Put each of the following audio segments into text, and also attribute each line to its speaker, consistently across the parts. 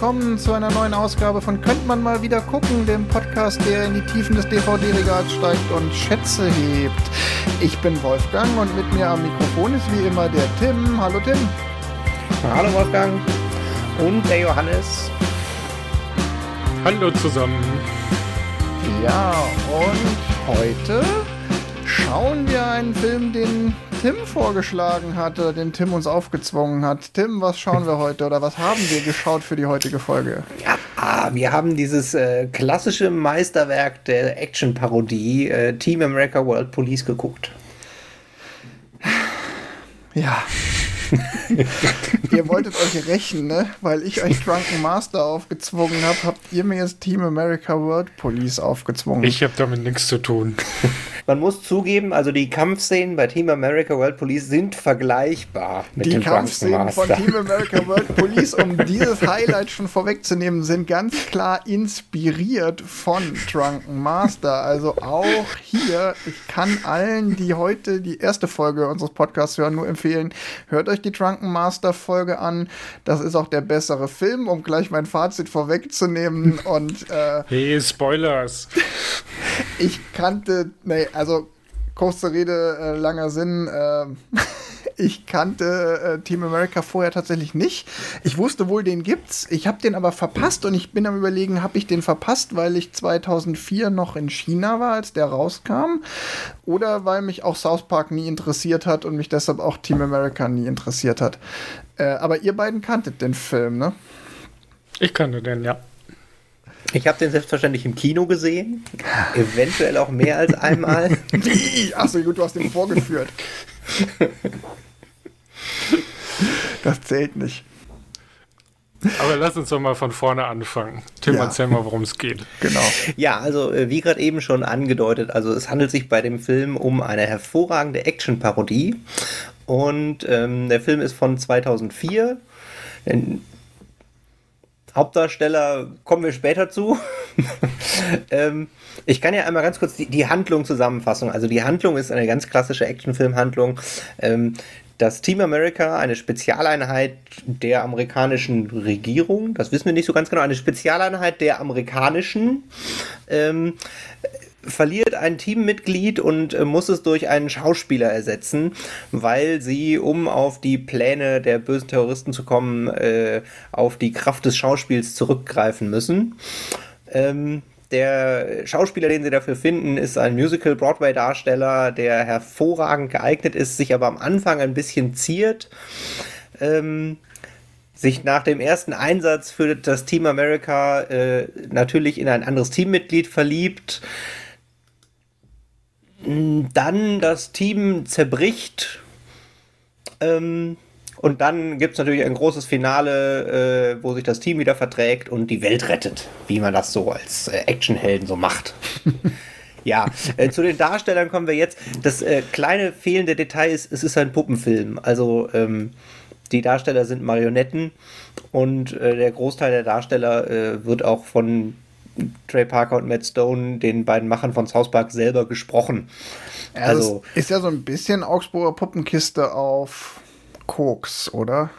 Speaker 1: willkommen zu einer neuen Ausgabe von Könnt man mal wieder gucken, dem Podcast, der in die Tiefen des DVD-Regals steigt und Schätze hebt. Ich bin Wolfgang und mit mir am Mikrofon ist wie immer der Tim. Hallo Tim.
Speaker 2: Hallo Wolfgang und der Johannes.
Speaker 3: Hallo zusammen.
Speaker 1: Ja, und heute schauen wir einen Film, den Tim vorgeschlagen hatte, den Tim uns aufgezwungen hat. Tim, was schauen wir heute oder was haben wir geschaut für die heutige Folge?
Speaker 2: Ja, ah, wir haben dieses äh, klassische Meisterwerk der Action-Parodie äh, Team America World Police geguckt.
Speaker 1: Ja. ihr wolltet euch rächen, ne? Weil ich euch Drunken Master aufgezwungen habe, habt ihr mir jetzt Team America World Police aufgezwungen.
Speaker 3: Ich habe damit nichts zu tun.
Speaker 2: Man muss zugeben, also die Kampfszenen bei Team America World Police sind vergleichbar
Speaker 1: mit die dem Kampfszenen von Team America World Police, um dieses Highlight schon vorwegzunehmen, sind ganz klar inspiriert von Drunken Master. Also auch hier, ich kann allen, die heute die erste Folge unseres Podcasts hören, nur empfehlen, hört euch die Drunken Master Folge an. Das ist auch der bessere Film, um gleich mein Fazit vorwegzunehmen. Und
Speaker 3: äh, hey, Spoilers.
Speaker 1: ich kannte, nee, also kurze Rede, äh, langer Sinn. Äh, ich kannte äh, Team America vorher tatsächlich nicht. Ich wusste wohl, den gibt's. Ich habe den aber verpasst und ich bin am überlegen, habe ich den verpasst, weil ich 2004 noch in China war, als der rauskam, oder weil mich auch South Park nie interessiert hat und mich deshalb auch Team America nie interessiert hat. Äh, aber ihr beiden kanntet den Film, ne?
Speaker 3: Ich kannte den, ja.
Speaker 2: Ich habe den selbstverständlich im Kino gesehen. Eventuell auch mehr als einmal.
Speaker 1: Achso, gut, du hast den vorgeführt. Das zählt nicht.
Speaker 3: Aber lass uns doch mal von vorne anfangen. Tim, ja. erzähl mal, worum es geht.
Speaker 2: Genau. Ja, also äh, wie gerade eben schon angedeutet, also es handelt sich bei dem Film um eine hervorragende Action-Parodie. Und ähm, der Film ist von 2004. Hauptdarsteller kommen wir später zu. ähm, ich kann ja einmal ganz kurz die, die, Handlung zusammenfassen. Also die Handlung ist eine ganz klassische Actionfilm-Handlung. Ähm, das Team America, eine Spezialeinheit der amerikanischen Regierung, das wissen wir nicht so ganz genau, eine Spezialeinheit der amerikanischen, ähm, verliert ein Teammitglied und äh, muss es durch einen Schauspieler ersetzen, weil sie, um auf die Pläne der bösen Terroristen zu kommen, äh, auf die Kraft des Schauspiels zurückgreifen müssen. Ähm, der Schauspieler, den sie dafür finden, ist ein Musical-Broadway-Darsteller, der hervorragend geeignet ist, sich aber am Anfang ein bisschen ziert. Ähm, sich nach dem ersten Einsatz für das Team America äh, natürlich in ein anderes Teammitglied verliebt, dann das Team zerbricht. Ähm, und dann gibt es natürlich ein großes Finale, äh, wo sich das Team wieder verträgt und die Welt rettet, wie man das so als äh, Actionhelden so macht. ja, äh, zu den Darstellern kommen wir jetzt. Das äh, kleine fehlende Detail ist, es ist ein Puppenfilm. Also ähm, die Darsteller sind Marionetten und äh, der Großteil der Darsteller äh, wird auch von Trey Parker und Matt Stone, den beiden Machern von South Park, selber gesprochen.
Speaker 1: Ja, also ist ja so ein bisschen Augsburger Puppenkiste auf Koks, oder?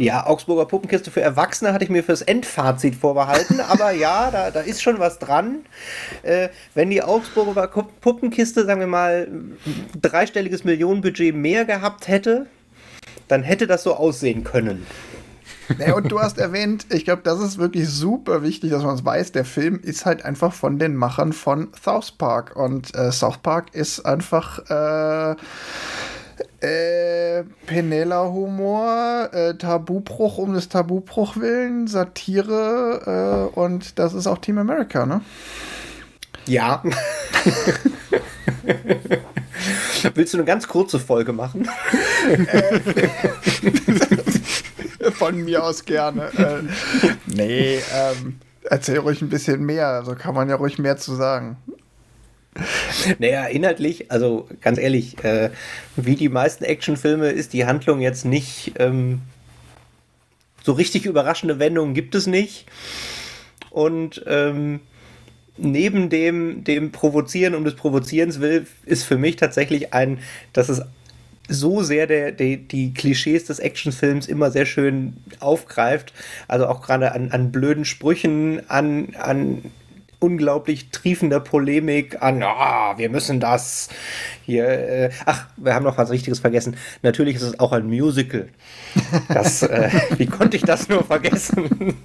Speaker 2: Ja, Augsburger Puppenkiste für Erwachsene hatte ich mir fürs Endfazit vorbehalten, aber ja, da, da ist schon was dran. Äh, wenn die Augsburger Puppenkiste, sagen wir mal, dreistelliges Millionenbudget mehr gehabt hätte, dann hätte das so aussehen können.
Speaker 1: Ja, und du hast erwähnt, ich glaube, das ist wirklich super wichtig, dass man es weiß. Der Film ist halt einfach von den Machern von South Park. Und äh, South Park ist einfach äh, äh, Penela-Humor, äh, Tabubruch um des Tabubruch willen, Satire äh, und das ist auch Team America, ne?
Speaker 2: Ja. Willst du eine ganz kurze Folge machen?
Speaker 1: Von mir aus gerne. Äh, nee, ähm, erzähl ruhig ein bisschen mehr. Also kann man ja ruhig mehr zu sagen.
Speaker 2: Naja, inhaltlich, also ganz ehrlich, äh, wie die meisten Actionfilme ist die Handlung jetzt nicht ähm, so richtig überraschende Wendungen gibt es nicht. Und ähm, neben dem, dem Provozieren um des Provozierens will, ist für mich tatsächlich ein, dass es so sehr der, der, die Klischees des Actionfilms immer sehr schön aufgreift. Also auch gerade an, an blöden Sprüchen, an, an unglaublich triefender Polemik an, ah, wir müssen das hier. Äh, ach, wir haben noch was Richtiges vergessen. Natürlich ist es auch ein Musical. Das, äh, wie konnte ich das nur vergessen?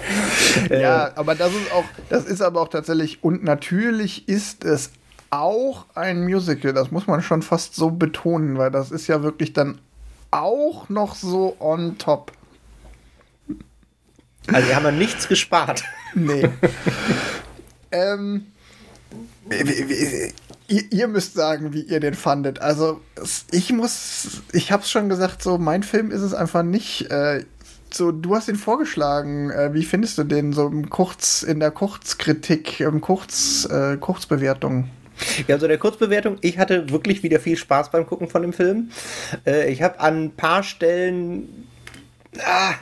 Speaker 1: ja, aber das ist auch, das ist aber auch tatsächlich, und natürlich ist es auch ein Musical, das muss man schon fast so betonen, weil das ist ja wirklich dann auch noch so on top.
Speaker 2: Also wir haben ja nichts gespart.
Speaker 1: Nee. ähm, ihr, ihr, müsst sagen, wie ihr den fandet. Also ich muss, ich hab's schon gesagt, so mein Film ist es einfach nicht. Äh, so, du hast ihn vorgeschlagen. Äh, wie findest du den so im Kurz, in der Kurzkritik, im Kurz, äh, Kurzbewertung?
Speaker 2: Ja, also der Kurzbewertung, ich hatte wirklich wieder viel Spaß beim Gucken von dem Film. Äh, ich habe an ein paar Stellen, ah,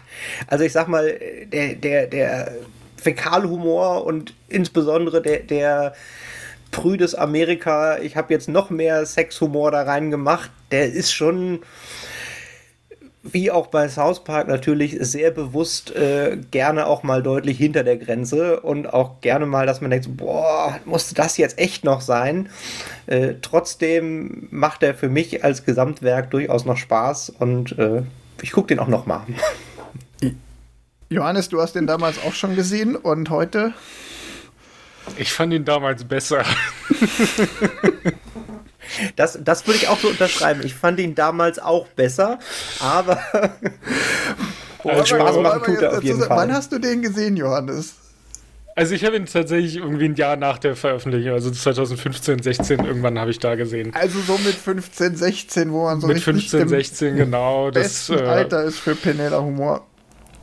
Speaker 2: also ich sag mal, der, der, der Fäkalhumor und insbesondere der, der prüdes Amerika, ich habe jetzt noch mehr Sexhumor da rein gemacht, der ist schon wie auch bei South Park natürlich sehr bewusst äh, gerne auch mal deutlich hinter der Grenze und auch gerne mal, dass man denkt, boah, musste das jetzt echt noch sein? Äh, trotzdem macht er für mich als Gesamtwerk durchaus noch Spaß und äh, ich gucke den auch noch mal.
Speaker 1: Johannes, du hast den damals auch schon gesehen und heute?
Speaker 3: Ich fand ihn damals besser.
Speaker 2: Das, das würde ich auch so unterschreiben. Ich fand ihn damals auch besser, aber
Speaker 1: oh, Spaß machen tut er auf jeden Fall. Wann hast du den gesehen, Johannes?
Speaker 3: Also ich habe ihn tatsächlich irgendwie ein Jahr nach der Veröffentlichung, also 2015, 16, irgendwann habe ich da gesehen.
Speaker 1: Also so mit 15, 16, wo man so
Speaker 3: Mit 15, 16, genau.
Speaker 1: Das äh, Alter ist für Penela Humor.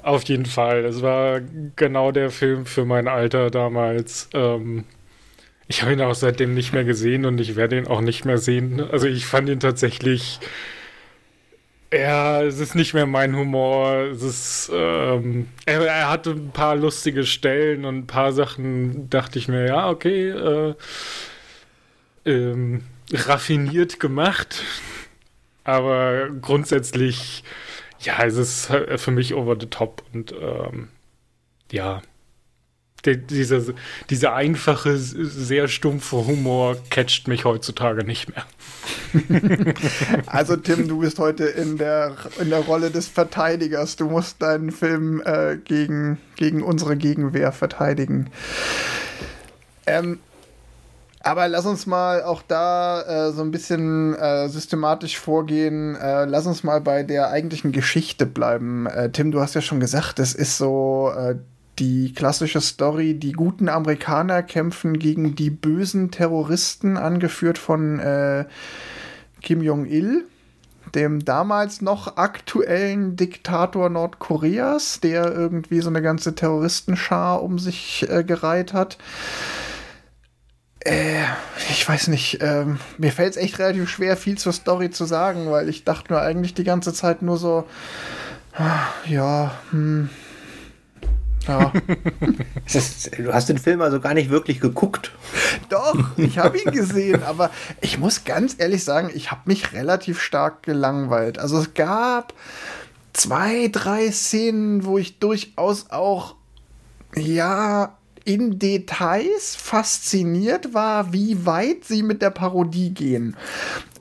Speaker 3: Auf jeden Fall. Es war genau der Film für mein Alter damals. Ähm, ich habe ihn auch seitdem nicht mehr gesehen und ich werde ihn auch nicht mehr sehen. Also ich fand ihn tatsächlich. Ja, es ist nicht mehr mein Humor. Es ist, ähm, er, er, hatte ein paar lustige Stellen und ein paar Sachen dachte ich mir, ja, okay, äh, ähm, raffiniert gemacht. Aber grundsätzlich, ja, es ist für mich over the top und ähm, ja, dieser, dieser einfache, sehr stumpfe Humor catcht mich heutzutage nicht mehr.
Speaker 1: also Tim, du bist heute in der, in der Rolle des Verteidigers. Du musst deinen Film äh, gegen, gegen unsere Gegenwehr verteidigen. Ähm, aber lass uns mal auch da äh, so ein bisschen äh, systematisch vorgehen. Äh, lass uns mal bei der eigentlichen Geschichte bleiben. Äh, Tim, du hast ja schon gesagt, es ist so äh, die klassische Story, die guten Amerikaner kämpfen gegen die bösen Terroristen, angeführt von äh, Kim Jong-il, dem damals noch aktuellen Diktator Nordkoreas, der irgendwie so eine ganze Terroristenschar um sich äh, gereiht hat. Äh, ich weiß nicht, äh, mir fällt es echt relativ schwer, viel zur Story zu sagen, weil ich dachte mir eigentlich die ganze Zeit nur so, ah, ja, hm,
Speaker 2: ja. ist, du hast den Film also gar nicht wirklich geguckt.
Speaker 1: Doch, ich habe ihn gesehen, aber ich muss ganz ehrlich sagen, ich habe mich relativ stark gelangweilt. Also es gab zwei, drei Szenen, wo ich durchaus auch, ja, in Details fasziniert war, wie weit sie mit der Parodie gehen.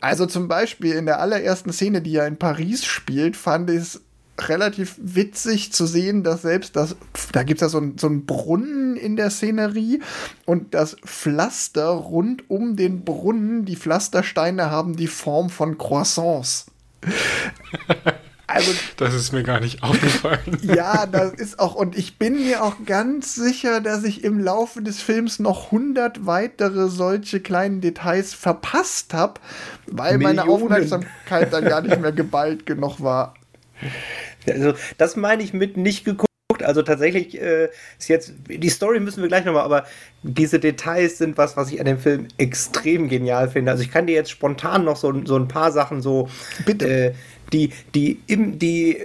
Speaker 1: Also zum Beispiel in der allerersten Szene, die ja in Paris spielt, fand ich es relativ witzig zu sehen, dass selbst das, da gibt es ja so, ein, so einen Brunnen in der Szenerie und das Pflaster rund um den Brunnen, die Pflastersteine haben die Form von Croissants.
Speaker 3: Also, das ist mir gar nicht aufgefallen.
Speaker 1: Ja, das ist auch, und ich bin mir auch ganz sicher, dass ich im Laufe des Films noch hundert weitere solche kleinen Details verpasst habe, weil Millionen. meine Aufmerksamkeit dann gar nicht mehr geballt genug war.
Speaker 2: Also, das meine ich mit nicht geguckt. Also tatsächlich äh, ist jetzt, die Story müssen wir gleich nochmal, aber diese Details sind was, was ich an dem Film extrem genial finde. Also ich kann dir jetzt spontan noch so, so ein paar Sachen so. Bitte. Äh, die, die, im, die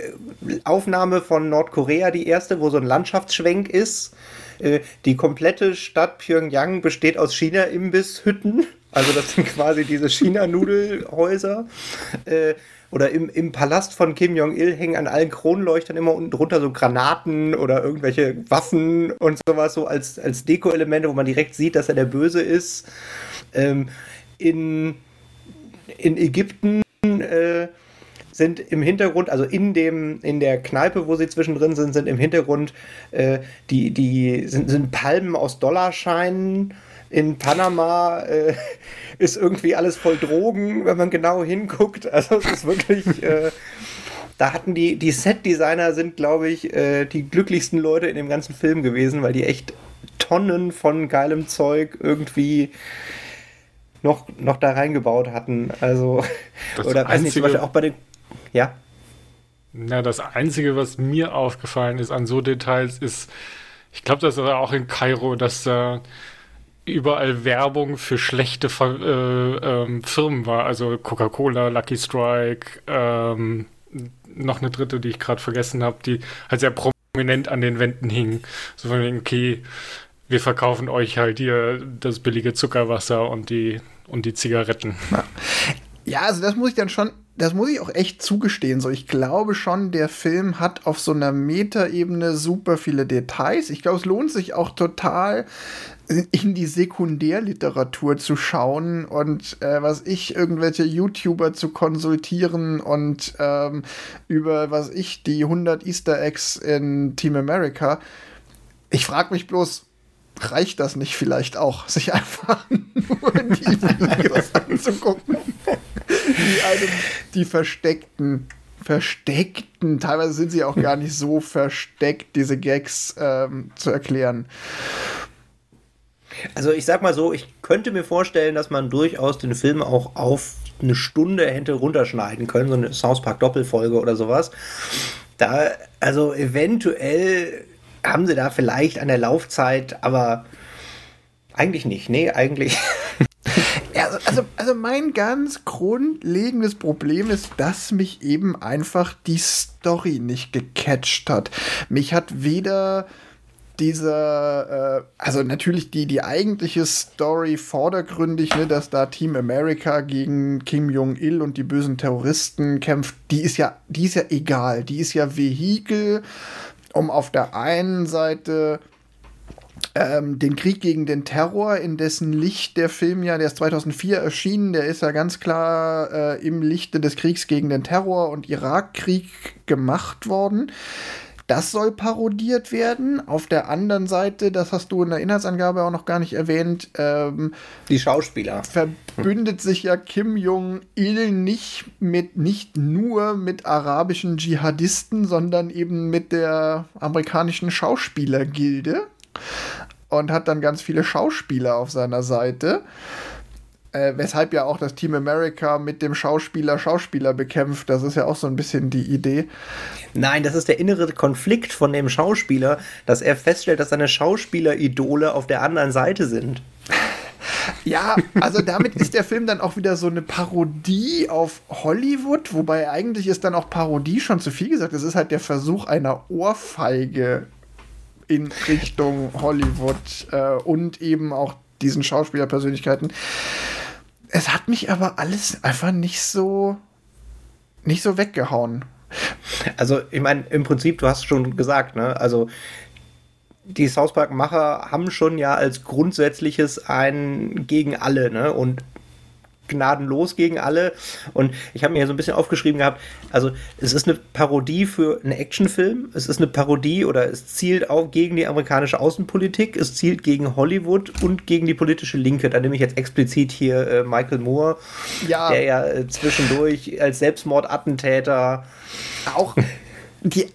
Speaker 2: Aufnahme von Nordkorea, die erste, wo so ein Landschaftsschwenk ist. Äh, die komplette Stadt Pyongyang besteht aus China-Imbisshütten. Also das sind quasi diese China-Nudelhäuser. Oder im, im Palast von Kim Jong-il hängen an allen Kronleuchtern immer unten drunter so Granaten oder irgendwelche Waffen und sowas, so als, als Deko-Elemente, wo man direkt sieht, dass er der Böse ist. Ähm, in, in Ägypten äh, sind im Hintergrund, also in dem, in der Kneipe, wo sie zwischendrin sind, sind im Hintergrund äh, die, die sind, sind Palmen aus Dollarscheinen. In Panama äh, ist irgendwie alles voll Drogen, wenn man genau hinguckt. Also es ist wirklich. Äh, da hatten die, die Set-Designer sind, glaube ich, äh, die glücklichsten Leute in dem ganzen Film gewesen, weil die echt Tonnen von geilem Zeug irgendwie noch, noch da reingebaut hatten. Also,
Speaker 3: Das
Speaker 2: oder weiß nicht, zum Beispiel auch bei den. Ja.
Speaker 3: Na, das Einzige, was mir aufgefallen ist an so Details, ist, ich glaube, das war auch in Kairo, dass da überall Werbung für schlechte äh, ähm, Firmen war. Also Coca-Cola, Lucky Strike, ähm, noch eine dritte, die ich gerade vergessen habe, die halt sehr prominent an den Wänden hing. So von wegen, okay, wir verkaufen euch halt hier das billige Zuckerwasser und die, und die Zigaretten.
Speaker 1: Ja, also das muss ich dann schon, das muss ich auch echt zugestehen. So, ich glaube schon, der Film hat auf so einer Metaebene super viele Details. Ich glaube, es lohnt sich auch total in die Sekundärliteratur zu schauen und äh, was ich irgendwelche YouTuber zu konsultieren und ähm, über was ich die 100 Easter Eggs in Team America. Ich frage mich bloß, reicht das nicht vielleicht auch, sich einfach nur die Videos anzugucken? die einem die versteckten, versteckten, teilweise sind sie auch gar nicht so versteckt, diese Gags ähm, zu erklären.
Speaker 2: Also ich sag mal so, ich könnte mir vorstellen, dass man durchaus den Film auch auf eine Stunde hätte runterschneiden können, so eine South Park Doppelfolge oder sowas. Da, also eventuell haben sie da vielleicht an der Laufzeit, aber eigentlich nicht. Nee, eigentlich.
Speaker 1: Also, also, also mein ganz grundlegendes Problem ist, dass mich eben einfach die Story nicht gecatcht hat. Mich hat weder dieser, äh, also natürlich die, die eigentliche Story vordergründig, ne, dass da Team America gegen Kim Jong-il und die bösen Terroristen kämpft, die ist ja, die ist ja egal. Die ist ja Vehikel, um auf der einen Seite ähm, den Krieg gegen den Terror, in dessen Licht der Film ja, der ist 2004 erschienen, der ist ja ganz klar äh, im Lichte des Kriegs gegen den Terror und Irakkrieg gemacht worden. Das soll parodiert werden. Auf der anderen Seite, das hast du in der Inhaltsangabe auch noch gar nicht erwähnt, ähm,
Speaker 2: Die Schauspieler.
Speaker 1: verbündet sich ja Kim Jong-il nicht mit nicht nur mit arabischen Dschihadisten, sondern eben mit der amerikanischen Schauspielergilde und hat dann ganz viele Schauspieler auf seiner Seite. Äh, weshalb ja auch das Team America mit dem Schauspieler Schauspieler bekämpft. Das ist ja auch so ein bisschen die Idee.
Speaker 2: Nein, das ist der innere Konflikt von dem Schauspieler, dass er feststellt, dass seine Schauspieleridole auf der anderen Seite sind.
Speaker 1: Ja, also damit ist der Film dann auch wieder so eine Parodie auf Hollywood, wobei eigentlich ist dann auch Parodie schon zu viel gesagt. Es ist halt der Versuch einer Ohrfeige in Richtung Hollywood äh, und eben auch diesen Schauspielerpersönlichkeiten. Es hat mich aber alles einfach nicht so nicht so weggehauen.
Speaker 2: Also, ich meine, im Prinzip, du hast schon gesagt, ne? Also, die South Park-Macher haben schon ja als grundsätzliches ein gegen alle, ne? Und gnadenlos gegen alle. Und ich habe mir hier so ein bisschen aufgeschrieben gehabt, also es ist eine Parodie für einen Actionfilm, es ist eine Parodie oder es zielt auch gegen die amerikanische Außenpolitik, es zielt gegen Hollywood und gegen die politische Linke. Da nehme ich jetzt explizit hier äh, Michael Moore,
Speaker 1: Ja.
Speaker 2: der ja äh, zwischendurch als Selbstmordattentäter
Speaker 1: Auch die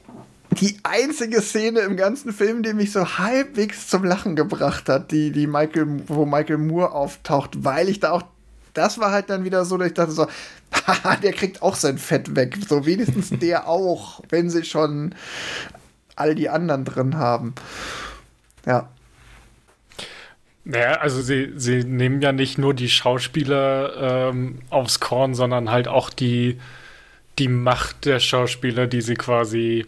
Speaker 1: die einzige Szene im ganzen Film, die mich so halbwegs zum Lachen gebracht hat, die, die Michael, wo Michael Moore auftaucht, weil ich da auch, das war halt dann wieder so, dass ich dachte so, haha, der kriegt auch sein Fett weg. So wenigstens der auch, wenn sie schon all die anderen drin haben. Ja.
Speaker 3: Naja, also sie, sie nehmen ja nicht nur die Schauspieler ähm, aufs Korn, sondern halt auch die, die Macht der Schauspieler, die sie quasi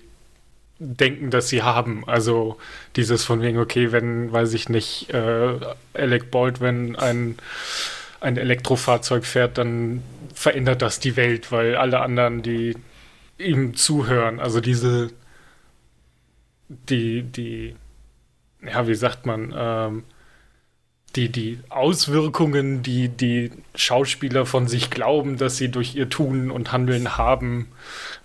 Speaker 3: denken, dass sie haben. Also dieses von wegen, okay, wenn, weiß ich nicht, äh, Alec Baldwin ein, ein Elektrofahrzeug fährt, dann verändert das die Welt, weil alle anderen, die ihm zuhören, also diese, die, die, ja, wie sagt man, ähm, die, die Auswirkungen, die die Schauspieler von sich glauben, dass sie durch ihr Tun und Handeln haben,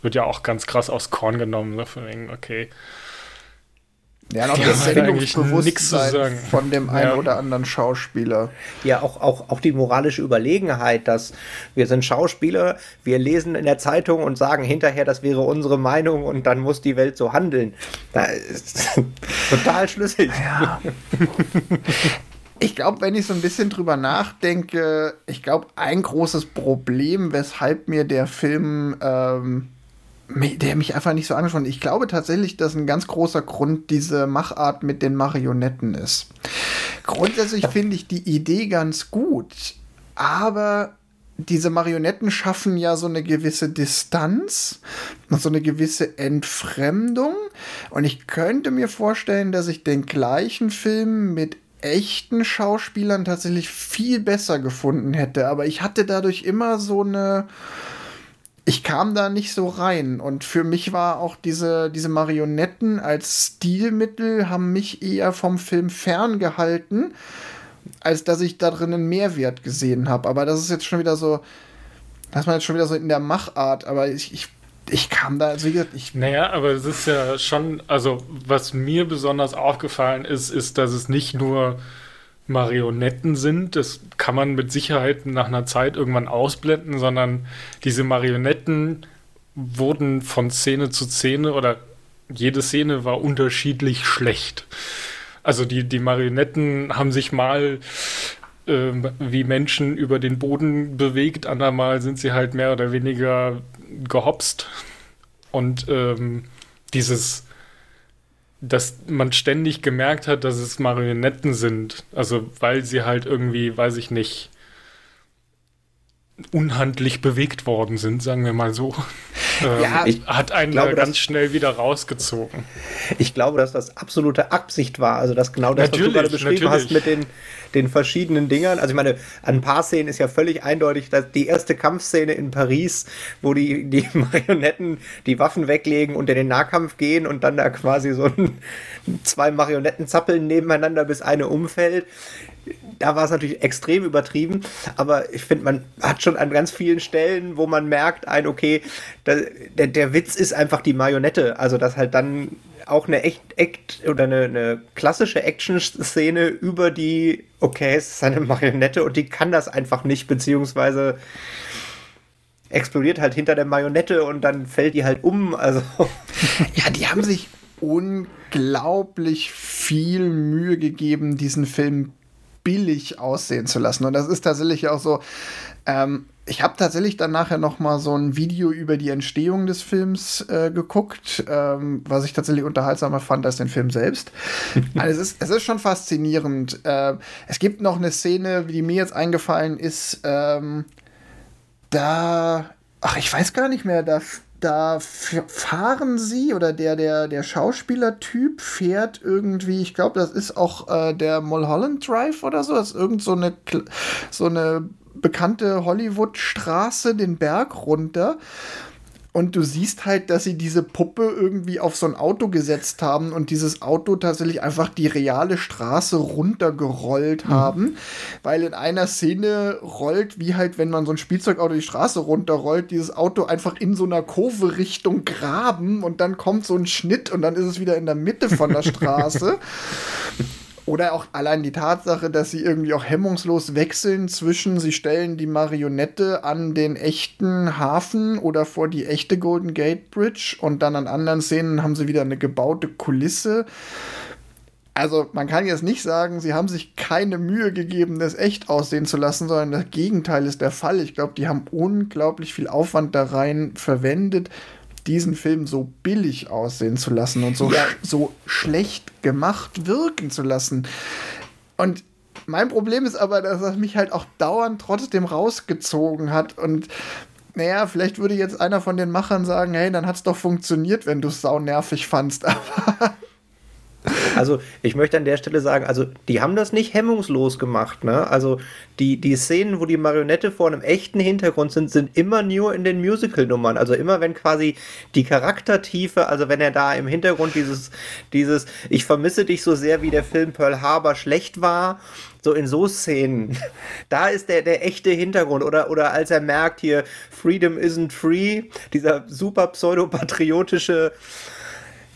Speaker 3: wird ja auch ganz krass aus Korn genommen. Okay,
Speaker 1: ja, noch das Sendungsbewusstsein von dem einen ja. oder anderen Schauspieler.
Speaker 2: Ja, auch, auch, auch die moralische Überlegenheit, dass wir sind Schauspieler, wir lesen in der Zeitung und sagen hinterher, das wäre unsere Meinung und dann muss die Welt so handeln. Das ist total schlüssig. Ja.
Speaker 1: Ich glaube, wenn ich so ein bisschen drüber nachdenke, ich glaube, ein großes Problem, weshalb mir der Film ähm, der mich einfach nicht so angesprochen. Ich glaube tatsächlich, dass ein ganz großer Grund diese Machart mit den Marionetten ist. Grundsätzlich finde ich die Idee ganz gut, aber diese Marionetten schaffen ja so eine gewisse Distanz und so eine gewisse Entfremdung. Und ich könnte mir vorstellen, dass ich den gleichen Film mit echten Schauspielern tatsächlich viel besser gefunden hätte. Aber ich hatte dadurch immer so eine ich kam da nicht so rein. Und für mich war auch diese, diese Marionetten als Stilmittel haben mich eher vom Film ferngehalten, als dass ich da drin einen Mehrwert gesehen habe. Aber das ist jetzt schon wieder so, das man jetzt schon wieder so in der Machart. Aber ich, ich, ich kam da, also wie gesagt, ich.
Speaker 3: Naja, aber es ist ja schon, also was mir besonders aufgefallen ist, ist, dass es nicht nur Marionetten sind. Das kann man mit Sicherheit nach einer Zeit irgendwann ausblenden, sondern diese Marionetten wurden von Szene zu Szene oder jede Szene war unterschiedlich schlecht. Also die, die Marionetten haben sich mal äh, wie Menschen über den Boden bewegt, andermal sind sie halt mehr oder weniger gehopst. Und ähm, dieses dass man ständig gemerkt hat, dass es Marionetten sind. Also weil sie halt irgendwie, weiß ich nicht, unhandlich bewegt worden sind, sagen wir mal so. Ja, ähm, hat einen glaube, ganz schnell wieder rausgezogen.
Speaker 2: Ich glaube, dass das absolute Absicht war. Also, dass genau das, natürlich, was du gerade beschrieben natürlich. hast mit den, den verschiedenen Dingern. Also, ich meine, an ein paar Szenen ist ja völlig eindeutig, dass die erste Kampfszene in Paris, wo die, die Marionetten die Waffen weglegen und in den Nahkampf gehen und dann da quasi so ein, zwei Marionetten zappeln nebeneinander, bis eine umfällt da war es natürlich extrem übertrieben, aber ich finde, man hat schon an ganz vielen Stellen, wo man merkt, ein, okay, da, der, der Witz ist einfach die Marionette. Also, dass halt dann auch eine echt, echt oder eine, eine klassische Action-Szene über die, okay, es ist eine Marionette und die kann das einfach nicht, beziehungsweise explodiert halt hinter der Marionette und dann fällt die halt um. Also.
Speaker 1: Ja, die haben sich unglaublich viel Mühe gegeben, diesen Film billig aussehen zu lassen. Und das ist tatsächlich auch so. Ähm, ich habe tatsächlich dann nachher noch mal so ein Video über die Entstehung des Films äh, geguckt, ähm, was ich tatsächlich unterhaltsamer fand als den Film selbst. also es, ist, es ist schon faszinierend. Äh, es gibt noch eine Szene, die mir jetzt eingefallen ist, ähm, da, ach, ich weiß gar nicht mehr, da da fahren sie oder der, der, der Schauspielertyp fährt irgendwie, ich glaube, das ist auch äh, der Mulholland Drive oder so, das ist irgend so eine, so eine bekannte Hollywood-Straße den Berg runter. Und du siehst halt, dass sie diese Puppe irgendwie auf so ein Auto gesetzt haben und dieses Auto tatsächlich einfach die reale Straße runtergerollt mhm. haben. Weil in einer Szene rollt, wie halt, wenn man so ein Spielzeugauto die Straße runterrollt, dieses Auto einfach in so einer Kurve Richtung Graben und dann kommt so ein Schnitt und dann ist es wieder in der Mitte von der Straße. Oder auch allein die Tatsache, dass sie irgendwie auch hemmungslos wechseln zwischen, sie stellen die Marionette an den echten Hafen oder vor die echte Golden Gate Bridge und dann an anderen Szenen haben sie wieder eine gebaute Kulisse. Also man kann jetzt nicht sagen, sie haben sich keine Mühe gegeben, das echt aussehen zu lassen, sondern das Gegenteil ist der Fall. Ich glaube, die haben unglaublich viel Aufwand da rein verwendet, diesen Film so billig aussehen zu lassen und so, ja. so schlecht gemacht wirken zu lassen. Und mein Problem ist aber, dass er mich halt auch dauernd trotzdem rausgezogen hat und naja, vielleicht würde jetzt einer von den Machern sagen, hey, dann hat es doch funktioniert, wenn du es sau nervig fandst, aber
Speaker 2: Also ich möchte an der Stelle sagen, also die haben das nicht hemmungslos gemacht. Ne? Also die, die Szenen, wo die Marionette vor einem echten Hintergrund sind, sind immer nur in den Musical-Nummern. Also immer wenn quasi die Charaktertiefe, also wenn er da im Hintergrund dieses, dieses, ich vermisse dich so sehr, wie der Film Pearl Harbor schlecht war, so in so Szenen, da ist der, der echte Hintergrund. Oder, oder als er merkt hier, Freedom isn't free, dieser super pseudopatriotische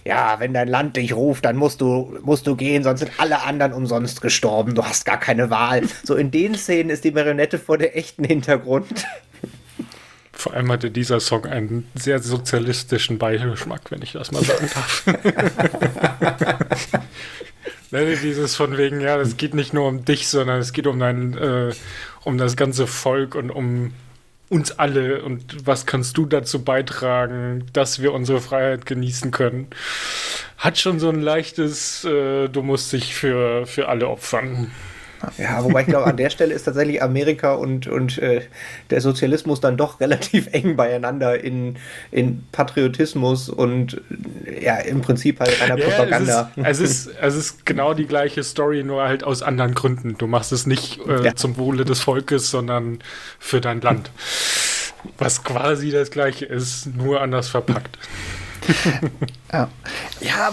Speaker 2: ja, wenn dein Land dich ruft, dann musst du, musst du gehen, sonst sind alle anderen umsonst gestorben, du hast gar keine Wahl. So in den Szenen ist die Marionette vor der echten Hintergrund.
Speaker 3: Vor allem hatte dieser Song einen sehr sozialistischen Beigeschmack, wenn ich das mal sagen darf. Dieses von wegen, ja, es geht nicht nur um dich, sondern es geht um dein, äh, um das ganze Volk und um uns alle und was kannst du dazu beitragen, dass wir unsere Freiheit genießen können. Hat schon so ein leichtes, äh, du musst dich für, für alle opfern.
Speaker 2: Ja, wobei ich glaube, an der Stelle ist tatsächlich Amerika und, und äh, der Sozialismus dann doch relativ eng beieinander in, in Patriotismus und ja, im Prinzip halt einer ja, Propaganda.
Speaker 3: Es ist, es, ist, es ist genau die gleiche Story, nur halt aus anderen Gründen. Du machst es nicht äh, ja. zum Wohle des Volkes, sondern für dein Land. Was quasi das gleiche ist, nur anders verpackt.
Speaker 1: ja. Ja.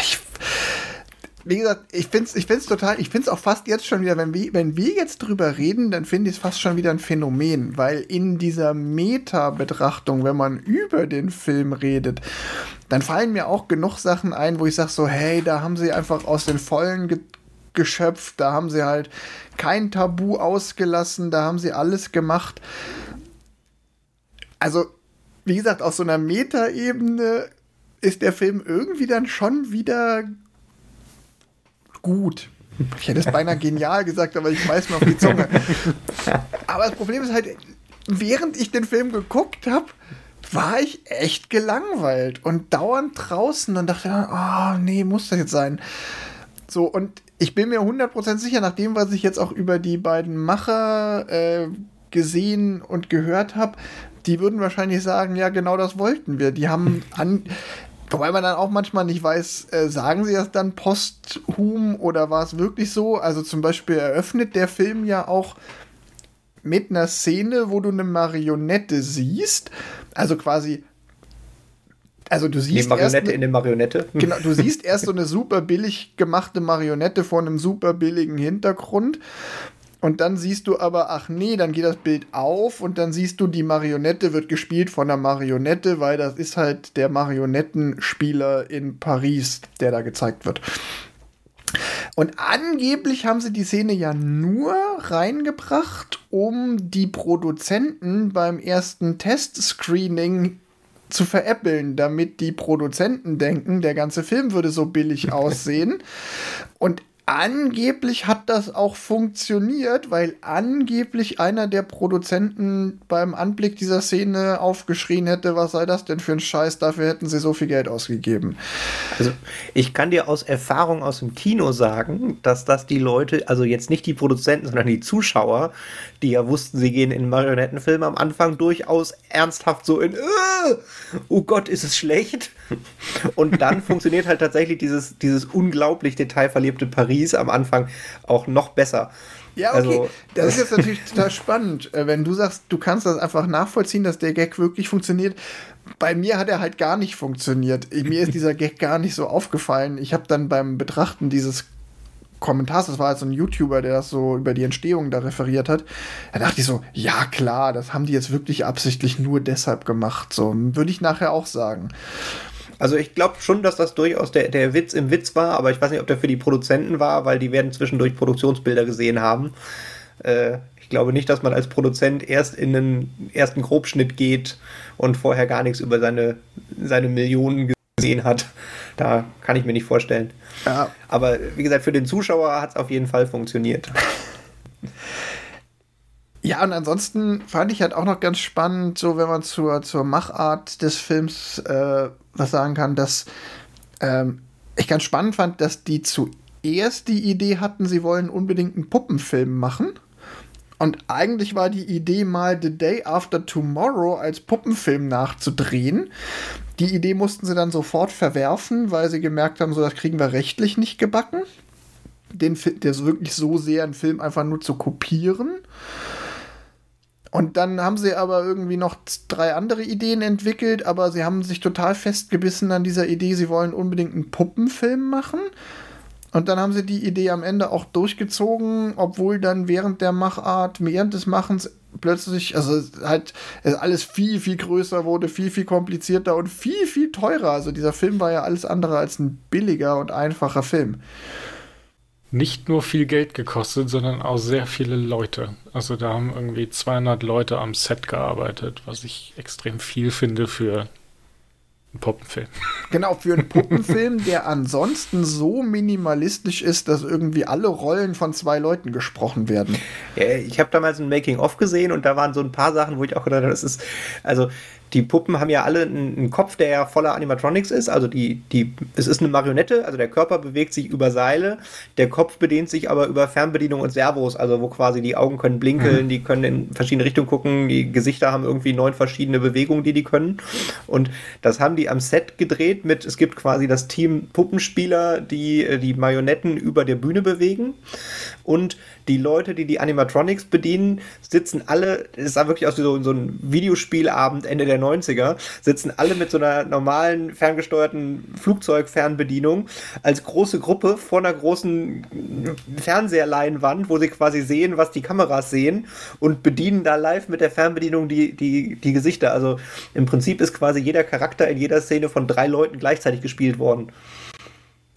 Speaker 1: Ich wie gesagt, ich finde es ich find's total, ich finde es auch fast jetzt schon wieder, wenn wir, wenn wir jetzt drüber reden, dann finde ich es fast schon wieder ein Phänomen, weil in dieser Meta-Betrachtung, wenn man über den Film redet, dann fallen mir auch genug Sachen ein, wo ich sage so, hey, da haben sie einfach aus den Vollen ge geschöpft, da haben sie halt kein Tabu ausgelassen, da haben sie alles gemacht. Also, wie gesagt, auf so einer Meta-Ebene ist der Film irgendwie dann schon wieder gut. Ich hätte es beinahe genial gesagt, aber ich weiß mir auf die Zunge. Aber das Problem ist halt, während ich den Film geguckt habe, war ich echt gelangweilt und dauernd draußen und dachte, oh nee, muss das jetzt sein. So, und ich bin mir 100% sicher, nach dem, was ich jetzt auch über die beiden Macher äh, gesehen und gehört habe, die würden wahrscheinlich sagen, ja, genau das wollten wir. Die haben an, Wobei man dann auch manchmal nicht weiß, äh, sagen sie das dann posthum oder war es wirklich so? Also zum Beispiel eröffnet der Film ja auch mit einer Szene, wo du eine Marionette siehst. Also quasi. Also du siehst.
Speaker 2: Die Marionette
Speaker 1: eine,
Speaker 2: in der Marionette.
Speaker 1: Genau, du siehst erst so eine super billig gemachte Marionette vor einem super billigen Hintergrund. Und dann siehst du aber, ach nee, dann geht das Bild auf und dann siehst du, die Marionette wird gespielt von einer Marionette, weil das ist halt der Marionettenspieler in Paris, der da gezeigt wird. Und angeblich haben sie die Szene ja nur reingebracht, um die Produzenten beim ersten Testscreening zu veräppeln, damit die Produzenten denken, der ganze Film würde so billig aussehen. Und angeblich hat das auch funktioniert, weil angeblich einer der Produzenten beim Anblick dieser Szene aufgeschrien hätte, was sei das denn für ein Scheiß, dafür hätten sie so viel Geld ausgegeben.
Speaker 2: Also ich kann dir aus Erfahrung aus dem Kino sagen, dass das die Leute, also jetzt nicht die Produzenten, sondern die Zuschauer, die ja wussten, sie gehen in Marionettenfilme am Anfang durchaus ernsthaft so in, oh Gott, ist es schlecht. Und dann funktioniert halt tatsächlich dieses, dieses unglaublich detailverliebte Paris am Anfang auch noch besser.
Speaker 1: Ja, okay. Also, das ist jetzt natürlich total spannend. Äh, wenn du sagst, du kannst das einfach nachvollziehen, dass der Gag wirklich funktioniert. Bei mir hat er halt gar nicht funktioniert. Mir ist dieser Gag gar nicht so aufgefallen. Ich habe dann beim Betrachten dieses Kommentars, das war halt so ein YouTuber, der das so über die Entstehung da referiert hat, da dachte ich so, ja klar, das haben die jetzt wirklich absichtlich nur deshalb gemacht. So würde ich nachher auch sagen.
Speaker 2: Also ich glaube schon, dass das durchaus der, der Witz im Witz war, aber ich weiß nicht, ob der für die Produzenten war, weil die werden zwischendurch Produktionsbilder gesehen haben. Äh, ich glaube nicht, dass man als Produzent erst in den ersten Grobschnitt geht und vorher gar nichts über seine, seine Millionen gesehen hat. Da kann ich mir nicht vorstellen. Ja. Aber wie gesagt, für den Zuschauer hat es auf jeden Fall funktioniert.
Speaker 1: Ja, und ansonsten fand ich halt auch noch ganz spannend, so wenn man zur, zur Machart des Films äh, was sagen kann, dass ähm, ich ganz spannend fand, dass die zuerst die Idee hatten, sie wollen unbedingt einen Puppenfilm machen. Und eigentlich war die Idee mal The Day After Tomorrow als Puppenfilm nachzudrehen. Die Idee mussten sie dann sofort verwerfen, weil sie gemerkt haben, so das kriegen wir rechtlich nicht gebacken. Den der ist wirklich so sehr einen Film einfach nur zu kopieren. Und dann haben sie aber irgendwie noch drei andere Ideen entwickelt, aber sie haben sich total festgebissen an dieser Idee, sie wollen unbedingt einen Puppenfilm machen. Und dann haben sie die Idee am Ende auch durchgezogen, obwohl dann während der Machart, während des Machens plötzlich, also halt alles viel, viel größer wurde, viel, viel komplizierter und viel, viel teurer. Also dieser Film war ja alles andere als ein billiger und einfacher Film.
Speaker 3: Nicht nur viel Geld gekostet, sondern auch sehr viele Leute. Also da haben irgendwie 200 Leute am Set gearbeitet, was ich extrem viel finde für ein Puppenfilm.
Speaker 1: Genau, für einen Puppenfilm, der ansonsten so minimalistisch ist, dass irgendwie alle Rollen von zwei Leuten gesprochen werden.
Speaker 2: Ja, ich habe damals ein Making-of gesehen und da waren so ein paar Sachen, wo ich auch gedacht habe, das ist, also die Puppen haben ja alle einen, Kopf, der ja voller Animatronics ist. Also die, die, es ist eine Marionette, also der Körper bewegt sich über Seile, der Kopf bedient sich aber über Fernbedienung und Servos, also wo quasi die Augen können blinkeln, mhm. die können in verschiedene Richtungen gucken, die Gesichter haben irgendwie neun verschiedene Bewegungen, die die können. Und das haben die am Set gedreht mit, es gibt quasi das Team Puppenspieler, die äh, die Marionetten über der Bühne bewegen und die Leute, die die Animatronics bedienen, sitzen alle, es sah wirklich aus wie so, so ein Videospielabend Ende der 90er, sitzen alle mit so einer normalen ferngesteuerten Flugzeugfernbedienung als große Gruppe vor einer großen Fernseherleinwand, wo sie quasi sehen, was die Kameras sehen und bedienen da live mit der Fernbedienung die, die, die Gesichter. Also im Prinzip ist quasi jeder Charakter in jeder Szene von drei Leuten gleichzeitig gespielt worden.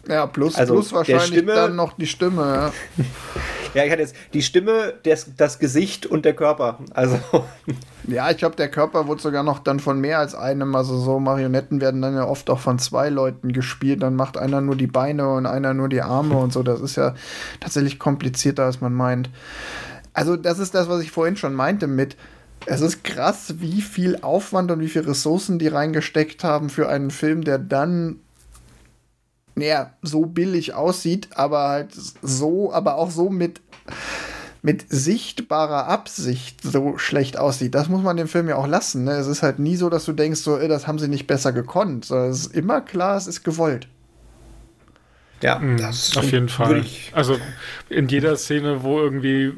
Speaker 1: Ja, plus, also plus wahrscheinlich Stimme, dann noch die Stimme. Ja.
Speaker 2: ja, ich hatte jetzt die Stimme, das, das Gesicht und der Körper. Also.
Speaker 1: Ja, ich glaube, der Körper wurde sogar noch dann von mehr als einem. Also so Marionetten werden dann ja oft auch von zwei Leuten gespielt. Dann macht einer nur die Beine und einer nur die Arme und so. Das ist ja tatsächlich komplizierter, als man meint. Also, das ist das, was ich vorhin schon meinte mit. Es ist krass, wie viel Aufwand und wie viele Ressourcen die reingesteckt haben für einen Film, der dann naja, so billig aussieht, aber halt so, aber auch so mit, mit sichtbarer Absicht so schlecht aussieht. Das muss man dem Film ja auch lassen. Ne? Es ist halt nie so, dass du denkst, so, ey, das haben sie nicht besser gekonnt. Sondern es ist immer klar, es ist gewollt.
Speaker 3: Ja, mhm, das auf jeden Fall. Also in jeder Szene, wo irgendwie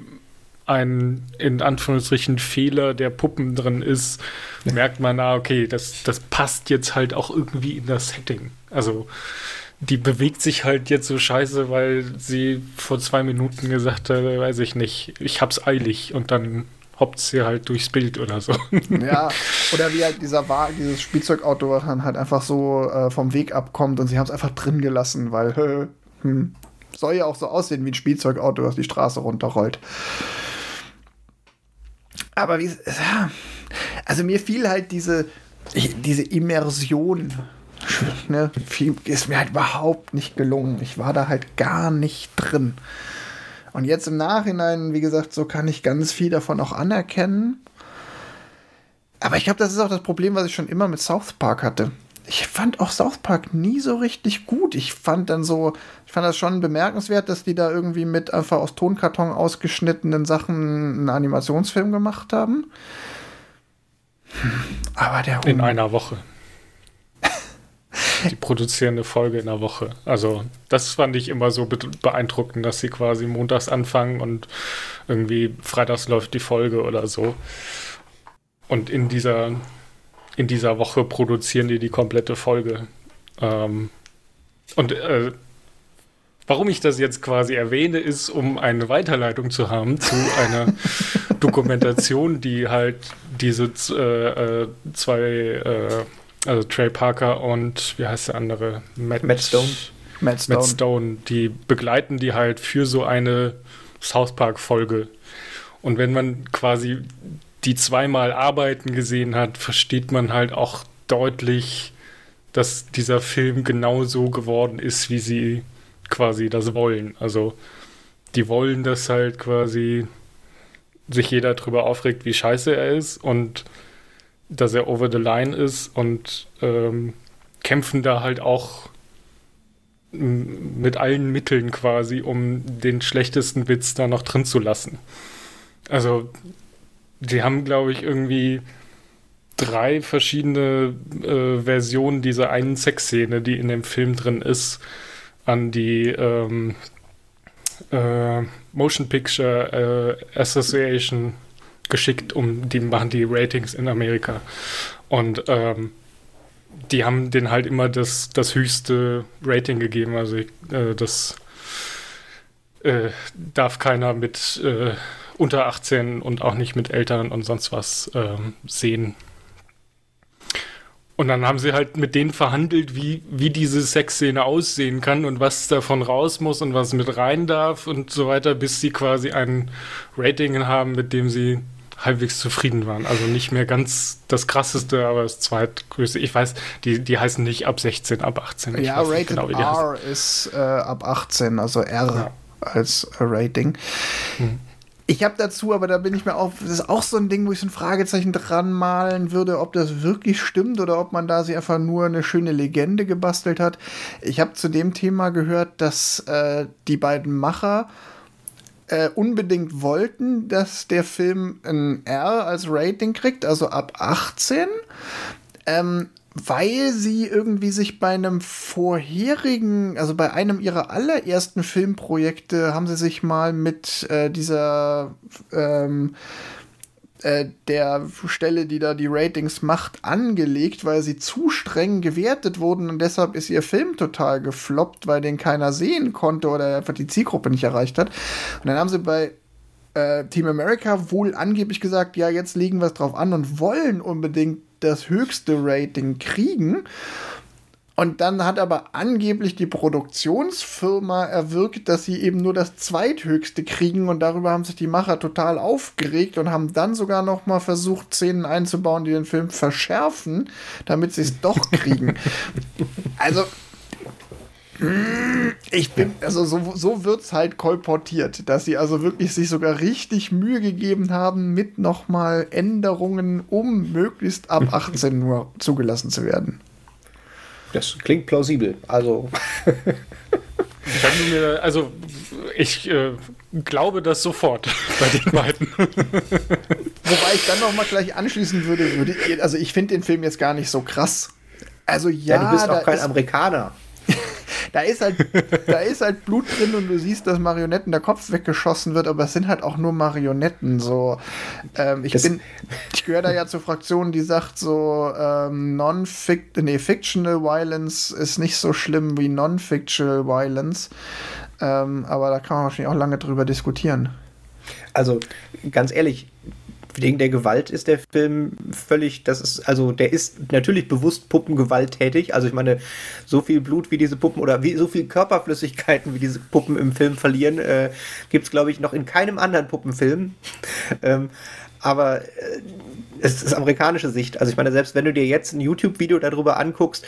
Speaker 3: ein in Anführungsstrichen Fehler der Puppen drin ist, merkt man, ah, okay, das, das passt jetzt halt auch irgendwie in das Setting. Also die bewegt sich halt jetzt so scheiße, weil sie vor zwei Minuten gesagt hat, weiß ich nicht, ich hab's eilig und dann hoppt sie halt durchs Bild oder so.
Speaker 1: Ja, oder wie halt dieser Wagen, dieses Spielzeugauto, dann halt einfach so äh, vom Weg abkommt und sie haben es einfach drin gelassen, weil äh, hm, soll ja auch so aussehen wie ein Spielzeugauto, das die Straße runterrollt. Aber wie, ja, also mir fiel halt diese, diese Immersion ne, viel ist mir halt überhaupt nicht gelungen. Ich war da halt gar nicht drin. Und jetzt im Nachhinein, wie gesagt, so kann ich ganz viel davon auch anerkennen. Aber ich glaube, das ist auch das Problem, was ich schon immer mit South Park hatte. Ich fand auch South Park nie so richtig gut. Ich fand dann so, ich fand das schon bemerkenswert, dass die da irgendwie mit einfach aus Tonkarton ausgeschnittenen Sachen einen Animationsfilm gemacht haben.
Speaker 3: Aber der. In einer Woche die produzieren eine Folge in der Woche. Also das fand ich immer so beeindruckend, dass sie quasi montags anfangen und irgendwie freitags läuft die Folge oder so. Und in dieser, in dieser Woche produzieren die die komplette Folge. Ähm, und äh, warum ich das jetzt quasi erwähne, ist, um eine Weiterleitung zu haben zu einer Dokumentation, die halt diese äh, äh, zwei äh, also Trey Parker und wie heißt der andere?
Speaker 2: Matt, Matt Stone.
Speaker 3: Matt Stone. Matt Stone. Die begleiten die halt für so eine South Park-Folge. Und wenn man quasi die zweimal arbeiten gesehen hat, versteht man halt auch deutlich, dass dieser Film genau so geworden ist, wie sie quasi das wollen. Also die wollen, dass halt quasi sich jeder drüber aufregt, wie scheiße er ist und dass er over the line ist und ähm, kämpfen da halt auch mit allen Mitteln quasi, um den schlechtesten Witz da noch drin zu lassen. also die haben, glaube ich, irgendwie drei verschiedene äh, Versionen dieser einen Sexszene, die in dem Film drin ist, an die ähm, äh, Motion Picture äh, Association geschickt, um die machen die Ratings in Amerika. Und ähm, die haben den halt immer das, das höchste Rating gegeben. Also äh, das äh, darf keiner mit äh, unter 18 und auch nicht mit Eltern und sonst was ähm, sehen. Und dann haben sie halt mit denen verhandelt, wie, wie diese Sexszene aussehen kann und was davon raus muss und was mit rein darf und so weiter, bis sie quasi ein Rating haben, mit dem sie halbwegs zufrieden waren. Also nicht mehr ganz das krasseste, aber das zweitgrößte. Ich weiß, die, die heißen nicht ab 16, ab 18. Ich
Speaker 1: ja, Rated genau, R ist äh, ab 18, also R ja. als äh, Rating. Hm. Ich habe dazu, aber da bin ich mir auch, das ist auch so ein Ding, wo ich so ein Fragezeichen dran malen würde, ob das wirklich stimmt oder ob man da sich einfach nur eine schöne Legende gebastelt hat. Ich habe zu dem Thema gehört, dass äh, die beiden Macher äh, unbedingt wollten, dass der Film ein R als Rating kriegt, also ab 18. Ähm, weil sie irgendwie sich bei einem vorherigen, also bei einem ihrer allerersten Filmprojekte, haben sie sich mal mit äh, dieser ähm, äh, der Stelle, die da die Ratings macht, angelegt, weil sie zu streng gewertet wurden und deshalb ist ihr Film total gefloppt, weil den keiner sehen konnte oder einfach die Zielgruppe nicht erreicht hat. Und dann haben sie bei äh, Team America wohl angeblich gesagt, ja, jetzt legen wir es drauf an und wollen unbedingt das höchste Rating kriegen. Und dann hat aber angeblich die Produktionsfirma erwirkt, dass sie eben nur das zweithöchste kriegen und darüber haben sich die Macher total aufgeregt und haben dann sogar noch mal versucht, Szenen einzubauen, die den Film verschärfen, damit sie es doch kriegen. also ich bin, also so, so wird es halt kolportiert, dass sie also wirklich sich sogar richtig Mühe gegeben haben mit nochmal Änderungen, um möglichst ab 18 nur zugelassen zu werden.
Speaker 2: Das klingt plausibel. Also.
Speaker 3: mir, also ich äh, glaube das sofort bei den beiden.
Speaker 1: Wobei ich dann noch mal gleich anschließen würde, würde also ich finde den Film jetzt gar nicht so krass. Also ja,
Speaker 2: ja du bist auch kein Amerikaner
Speaker 1: da ist halt, da ist halt Blut drin und du siehst, dass Marionetten der Kopf weggeschossen wird, aber es sind halt auch nur Marionetten. So, ähm, ich das bin, ich gehöre da ja zur Fraktion, die sagt so, ähm, non-fict, nee, fictional Violence ist nicht so schlimm wie non-fictional Violence. Ähm, aber da kann man wahrscheinlich auch lange drüber diskutieren.
Speaker 2: Also, ganz ehrlich, wegen der Gewalt ist der Film völlig, das ist, also der ist natürlich bewusst puppengewalttätig. Also ich meine, so viel Blut wie diese Puppen oder wie, so viel Körperflüssigkeiten wie diese Puppen im Film verlieren, äh, gibt es, glaube ich, noch in keinem anderen Puppenfilm. ähm, aber äh, es ist amerikanische Sicht. Also ich meine, selbst wenn du dir jetzt ein YouTube-Video darüber anguckst,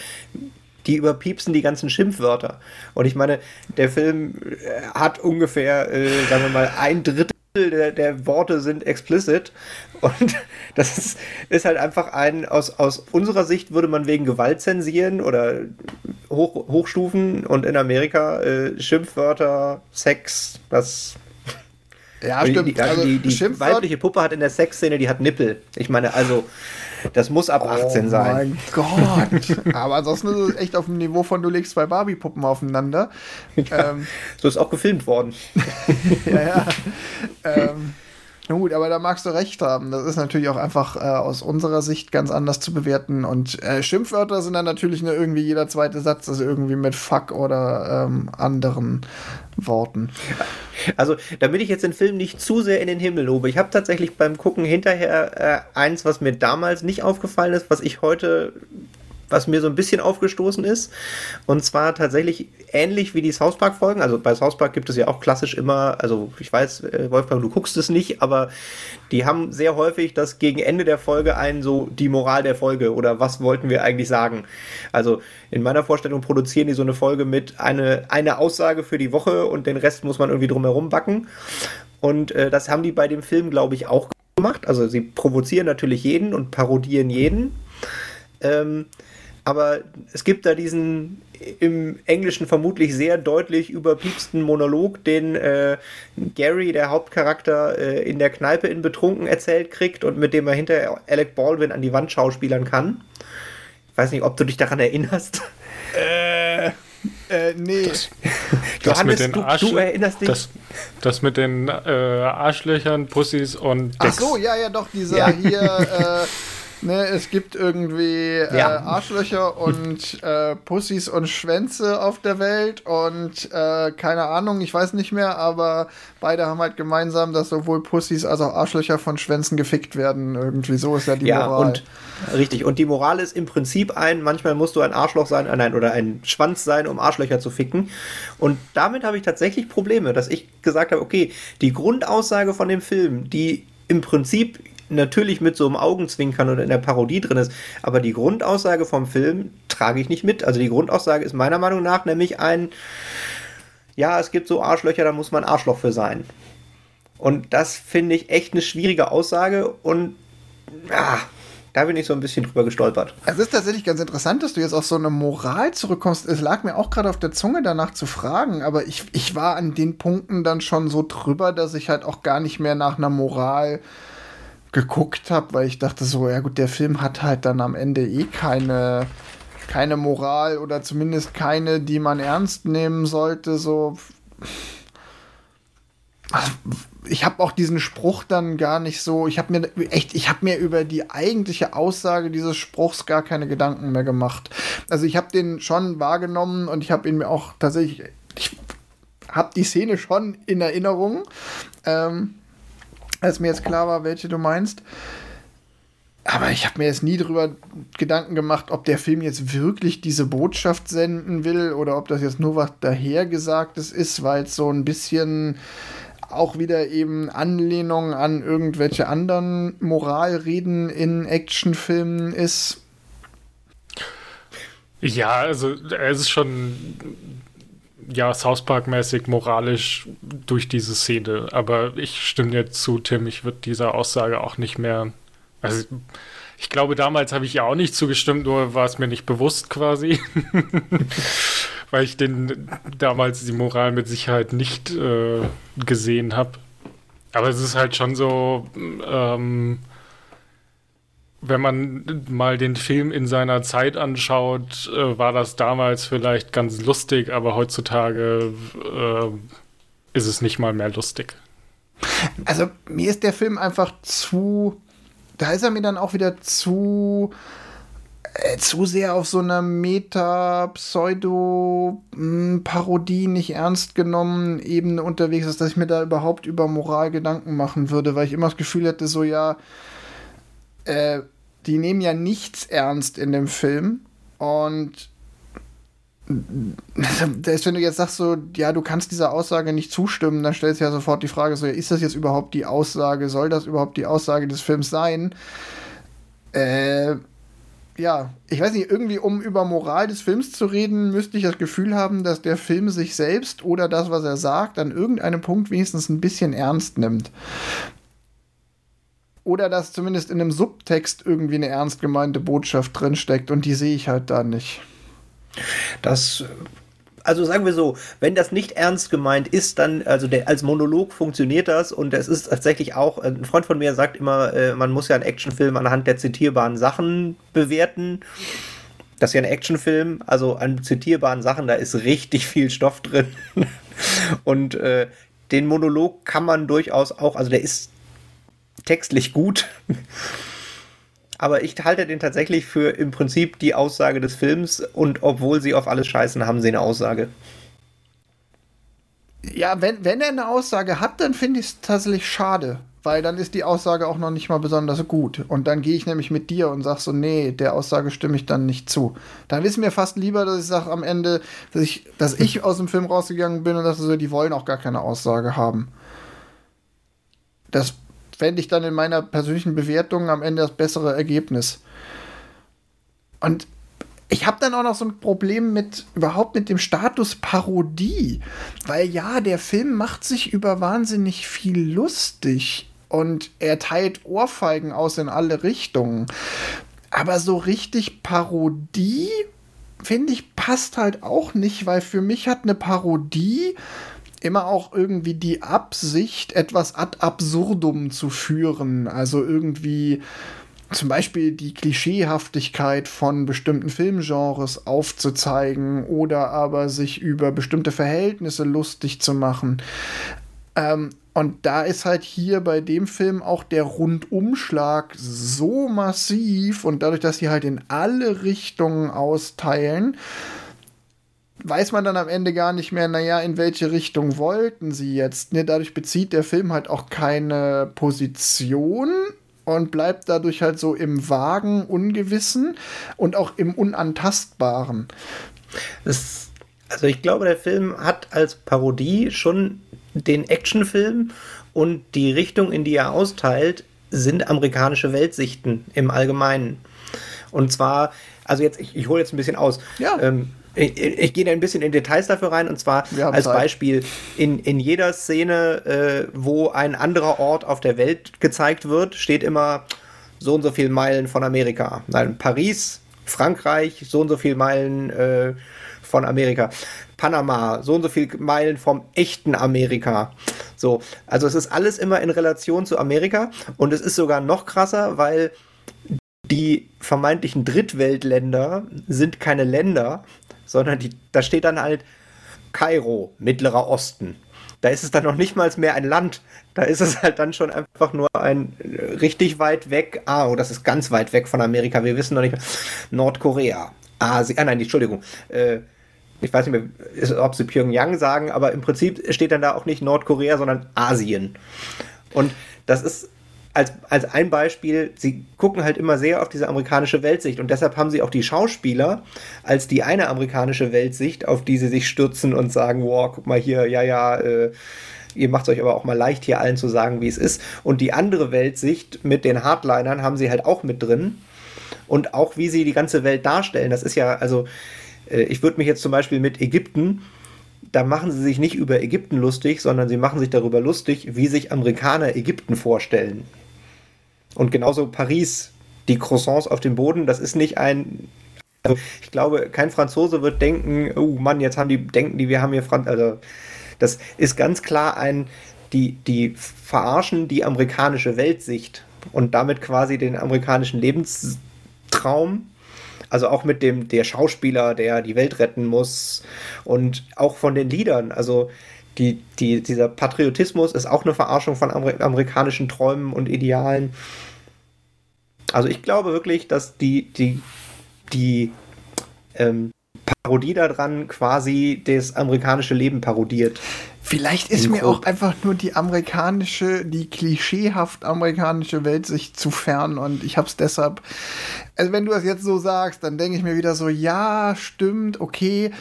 Speaker 2: die überpiepsen die ganzen Schimpfwörter. Und ich meine, der Film äh, hat ungefähr, äh, sagen wir mal, ein Drittel der, der Worte sind explicit. Und das ist, ist, halt einfach ein, aus, aus unserer Sicht würde man wegen Gewalt zensieren oder hoch, hochstufen und in Amerika äh, Schimpfwörter, Sex, das.
Speaker 1: Ja, stimmt.
Speaker 2: Die, also, die, die weibliche Puppe hat in der Sexszene, die hat Nippel. Ich meine, also das muss ab 18 oh sein. Mein
Speaker 1: Gott. Aber ansonsten ist es echt auf dem Niveau von du legst zwei Barbie-Puppen aufeinander.
Speaker 2: Ja, ähm, so ist auch gefilmt worden.
Speaker 1: ja, ja. Ähm, na gut, aber da magst du recht haben. Das ist natürlich auch einfach äh, aus unserer Sicht ganz anders zu bewerten. Und äh, Schimpfwörter sind dann natürlich nur irgendwie jeder zweite Satz ist irgendwie mit Fuck oder ähm, anderen Worten.
Speaker 2: Also, damit ich jetzt den Film nicht zu sehr in den Himmel lobe, ich habe tatsächlich beim Gucken hinterher äh, eins, was mir damals nicht aufgefallen ist, was ich heute was mir so ein bisschen aufgestoßen ist. Und zwar tatsächlich ähnlich wie die South Park-Folgen. Also bei South Park gibt es ja auch klassisch immer, also ich weiß, äh, Wolfgang, du guckst es nicht, aber die haben sehr häufig das gegen Ende der Folge ein so die Moral der Folge oder was wollten wir eigentlich sagen. Also in meiner Vorstellung produzieren die so eine Folge mit eine, eine Aussage für die Woche und den Rest muss man irgendwie drumherum backen. Und äh, das haben die bei dem Film, glaube ich, auch gemacht. Also sie provozieren natürlich jeden und parodieren jeden. Ähm, aber es gibt da diesen im Englischen vermutlich sehr deutlich überpiepsten Monolog, den äh, Gary, der Hauptcharakter, äh, in der Kneipe in Betrunken erzählt kriegt und mit dem er hinter Alec Baldwin an die Wand schauspielern kann. Ich weiß nicht, ob du dich daran erinnerst.
Speaker 1: Äh, äh nee. Das,
Speaker 3: das mit den du, du, erinnerst dich? Das, das mit den äh, Arschlöchern, Pussys und
Speaker 1: Decks. Ach so, ja, ja, doch, dieser ja. hier, äh, Ne, es gibt irgendwie äh, ja. Arschlöcher und äh, Pussys und Schwänze auf der Welt und äh, keine Ahnung, ich weiß nicht mehr, aber beide haben halt gemeinsam, dass sowohl Pussys als auch Arschlöcher von Schwänzen gefickt werden. Irgendwie so ist ja die ja, Moral.
Speaker 2: Und, richtig, und die Moral ist im Prinzip ein, manchmal musst du ein Arschloch sein, äh, nein, oder ein Schwanz sein, um Arschlöcher zu ficken. Und damit habe ich tatsächlich Probleme, dass ich gesagt habe, okay, die Grundaussage von dem Film, die im Prinzip natürlich mit so einem Augenzwinkern oder in der Parodie drin ist. Aber die Grundaussage vom Film trage ich nicht mit. Also die Grundaussage ist meiner Meinung nach nämlich ein, ja, es gibt so Arschlöcher, da muss man Arschloch für sein. Und das finde ich echt eine schwierige Aussage und ja, da bin ich so ein bisschen drüber gestolpert.
Speaker 1: Es ist tatsächlich ganz interessant, dass du jetzt auf so eine Moral zurückkommst. Es lag mir auch gerade auf der Zunge, danach zu fragen, aber ich, ich war an den Punkten dann schon so drüber, dass ich halt auch gar nicht mehr nach einer Moral geguckt habe, weil ich dachte so, ja gut, der Film hat halt dann am Ende eh keine, keine Moral oder zumindest keine, die man ernst nehmen sollte. So. Ich habe auch diesen Spruch dann gar nicht so. Ich habe mir echt, ich habe mir über die eigentliche Aussage dieses Spruchs gar keine Gedanken mehr gemacht. Also ich habe den schon wahrgenommen und ich habe ihn mir auch tatsächlich. Ich habe die Szene schon in Erinnerung. Ähm, als mir jetzt klar war, welche du meinst. Aber ich habe mir jetzt nie darüber Gedanken gemacht, ob der Film jetzt wirklich diese Botschaft senden will oder ob das jetzt nur was dahergesagtes ist, weil es so ein bisschen auch wieder eben Anlehnung an irgendwelche anderen Moralreden in Actionfilmen ist.
Speaker 3: Ja, also es ist schon ja, South Park-mäßig moralisch durch diese Szene. Aber ich stimme dir zu, Tim, ich würde dieser Aussage auch nicht mehr. Also, ich glaube, damals habe ich ja auch nicht zugestimmt, nur war es mir nicht bewusst quasi. Weil ich den damals die Moral mit Sicherheit nicht äh, gesehen habe. Aber es ist halt schon so, ähm, wenn man mal den Film in seiner Zeit anschaut, äh, war das damals vielleicht ganz lustig, aber heutzutage äh, ist es nicht mal mehr lustig.
Speaker 1: Also mir ist der Film einfach zu, da ist er mir dann auch wieder zu äh, zu sehr auf so einer Meta-Pseudo-Parodie hm, nicht ernst genommen Ebene unterwegs ist, dass ich mir da überhaupt über Moral Gedanken machen würde, weil ich immer das Gefühl hätte, so ja, äh, die nehmen ja nichts ernst in dem Film. Und das, wenn du jetzt sagst, so, ja, du kannst dieser Aussage nicht zustimmen, dann stellst du ja sofort die Frage, so, ist das jetzt überhaupt die Aussage? Soll das überhaupt die Aussage des Films sein? Äh, ja, ich weiß nicht, irgendwie, um über Moral des Films zu reden, müsste ich das Gefühl haben, dass der Film sich selbst oder das, was er sagt, an irgendeinem Punkt wenigstens ein bisschen ernst nimmt oder dass zumindest in einem Subtext irgendwie eine ernst gemeinte Botschaft drinsteckt und die sehe ich halt da nicht.
Speaker 2: Das also sagen wir so, wenn das nicht ernst gemeint ist, dann, also der, als Monolog funktioniert das und es ist tatsächlich auch, ein Freund von mir sagt immer, äh, man muss ja einen Actionfilm anhand der zitierbaren Sachen bewerten. Das ist ja ein Actionfilm, also an zitierbaren Sachen, da ist richtig viel Stoff drin. und äh, den Monolog kann man durchaus auch, also der ist textlich gut. Aber ich halte den tatsächlich für im Prinzip die Aussage des Films und obwohl sie auf alles scheißen, haben sie eine Aussage.
Speaker 1: Ja, wenn, wenn er eine Aussage hat, dann finde ich es tatsächlich schade, weil dann ist die Aussage auch noch nicht mal besonders gut. Und dann gehe ich nämlich mit dir und sage so, nee, der Aussage stimme ich dann nicht zu. Dann ist mir fast lieber, dass ich sage am Ende, dass ich, dass ich aus dem Film rausgegangen bin und dass so, die wollen auch gar keine Aussage haben. Das fände ich dann in meiner persönlichen Bewertung am Ende das bessere Ergebnis. Und ich habe dann auch noch so ein Problem mit überhaupt mit dem Status Parodie, weil ja, der Film macht sich über wahnsinnig viel lustig und er teilt Ohrfeigen aus in alle Richtungen. Aber so richtig Parodie, finde ich, passt halt auch nicht, weil für mich hat eine Parodie immer auch irgendwie die Absicht, etwas ad absurdum zu führen. Also irgendwie zum Beispiel die Klischeehaftigkeit von bestimmten Filmgenres aufzuzeigen oder aber sich über bestimmte Verhältnisse lustig zu machen. Ähm, und da ist halt hier bei dem Film auch der Rundumschlag so massiv und dadurch, dass sie halt in alle Richtungen austeilen, weiß man dann am Ende gar nicht mehr, naja, in welche Richtung wollten sie jetzt. Ne, dadurch bezieht der Film halt auch keine Position und bleibt dadurch halt so im vagen Ungewissen und auch im Unantastbaren.
Speaker 2: Das, also ich glaube, der Film hat als Parodie schon den Actionfilm und die Richtung, in die er austeilt, sind amerikanische Weltsichten im Allgemeinen. Und zwar, also jetzt, ich, ich hole jetzt ein bisschen aus.
Speaker 1: Ja.
Speaker 2: Ähm, ich, ich, gehe da ein bisschen in Details dafür rein und zwar als Zeit. Beispiel in, in jeder Szene, äh, wo ein anderer Ort auf der Welt gezeigt wird, steht immer so und so viele Meilen von Amerika. Nein, Paris, Frankreich, so und so viele Meilen äh, von Amerika. Panama, so und so viele Meilen vom echten Amerika. So, also es ist alles immer in Relation zu Amerika und es ist sogar noch krasser, weil die vermeintlichen Drittweltländer sind keine Länder, sondern die, da steht dann halt Kairo, Mittlerer Osten. Da ist es dann noch nicht mal mehr ein Land. Da ist es halt dann schon einfach nur ein äh, richtig weit weg. Ah, oh, das ist ganz weit weg von Amerika. Wir wissen noch nicht mehr. Nordkorea. Asien. Ah, nein, Entschuldigung. Äh, ich weiß nicht mehr, ob sie Pyongyang sagen, aber im Prinzip steht dann da auch nicht Nordkorea, sondern Asien. Und das ist als, als ein Beispiel, sie gucken halt immer sehr auf diese amerikanische Weltsicht und deshalb haben sie auch die Schauspieler als die eine amerikanische Weltsicht, auf die sie sich stürzen und sagen, wow, guck mal hier, ja, ja, äh, ihr macht es euch aber auch mal leicht, hier allen zu sagen, wie es ist. Und die andere Weltsicht mit den Hardlinern haben sie halt auch mit drin. Und auch wie sie die ganze Welt darstellen, das ist ja, also, äh, ich würde mich jetzt zum Beispiel mit Ägypten da machen sie sich nicht über Ägypten lustig, sondern sie machen sich darüber lustig, wie sich Amerikaner Ägypten vorstellen. Und genauso Paris, die Croissants auf dem Boden, das ist nicht ein. Also ich glaube, kein Franzose wird denken, oh Mann, jetzt haben die, denken die, wir haben hier Franz. Also, das ist ganz klar ein, die, die verarschen die amerikanische Weltsicht und damit quasi den amerikanischen Lebenstraum. Also auch mit dem, der Schauspieler, der die Welt retten muss und auch von den Liedern. Also die, die, dieser Patriotismus ist auch eine Verarschung von Amer amerikanischen Träumen und Idealen. Also ich glaube wirklich, dass die, die, die ähm, Parodie daran quasi das amerikanische Leben parodiert.
Speaker 1: Vielleicht ist mir auch einfach nur die amerikanische, die klischeehaft amerikanische Welt sich zu fern und ich hab's deshalb. Also wenn du das jetzt so sagst, dann denke ich mir wieder so, ja, stimmt, okay,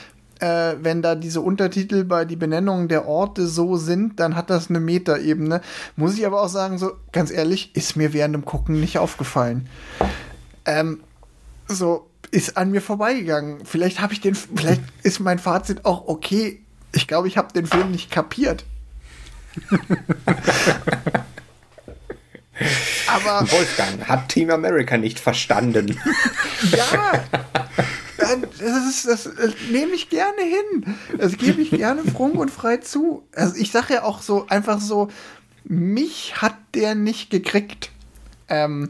Speaker 1: äh, wenn da diese Untertitel bei die Benennungen der Orte so sind, dann hat das eine Metaebene. Muss ich aber auch sagen, so ganz ehrlich, ist mir während dem Gucken nicht aufgefallen. Ähm, so ist an mir vorbeigegangen. Vielleicht habe ich den, vielleicht ist mein Fazit auch okay. Ich glaube, ich habe den Film nicht kapiert.
Speaker 2: aber Wolfgang hat Team America nicht verstanden.
Speaker 1: ja, das, ist, das, das nehme ich gerne hin. Das gebe ich gerne fromm und frei zu. Also ich sage ja auch so einfach so, mich hat der nicht gekriegt. Ähm,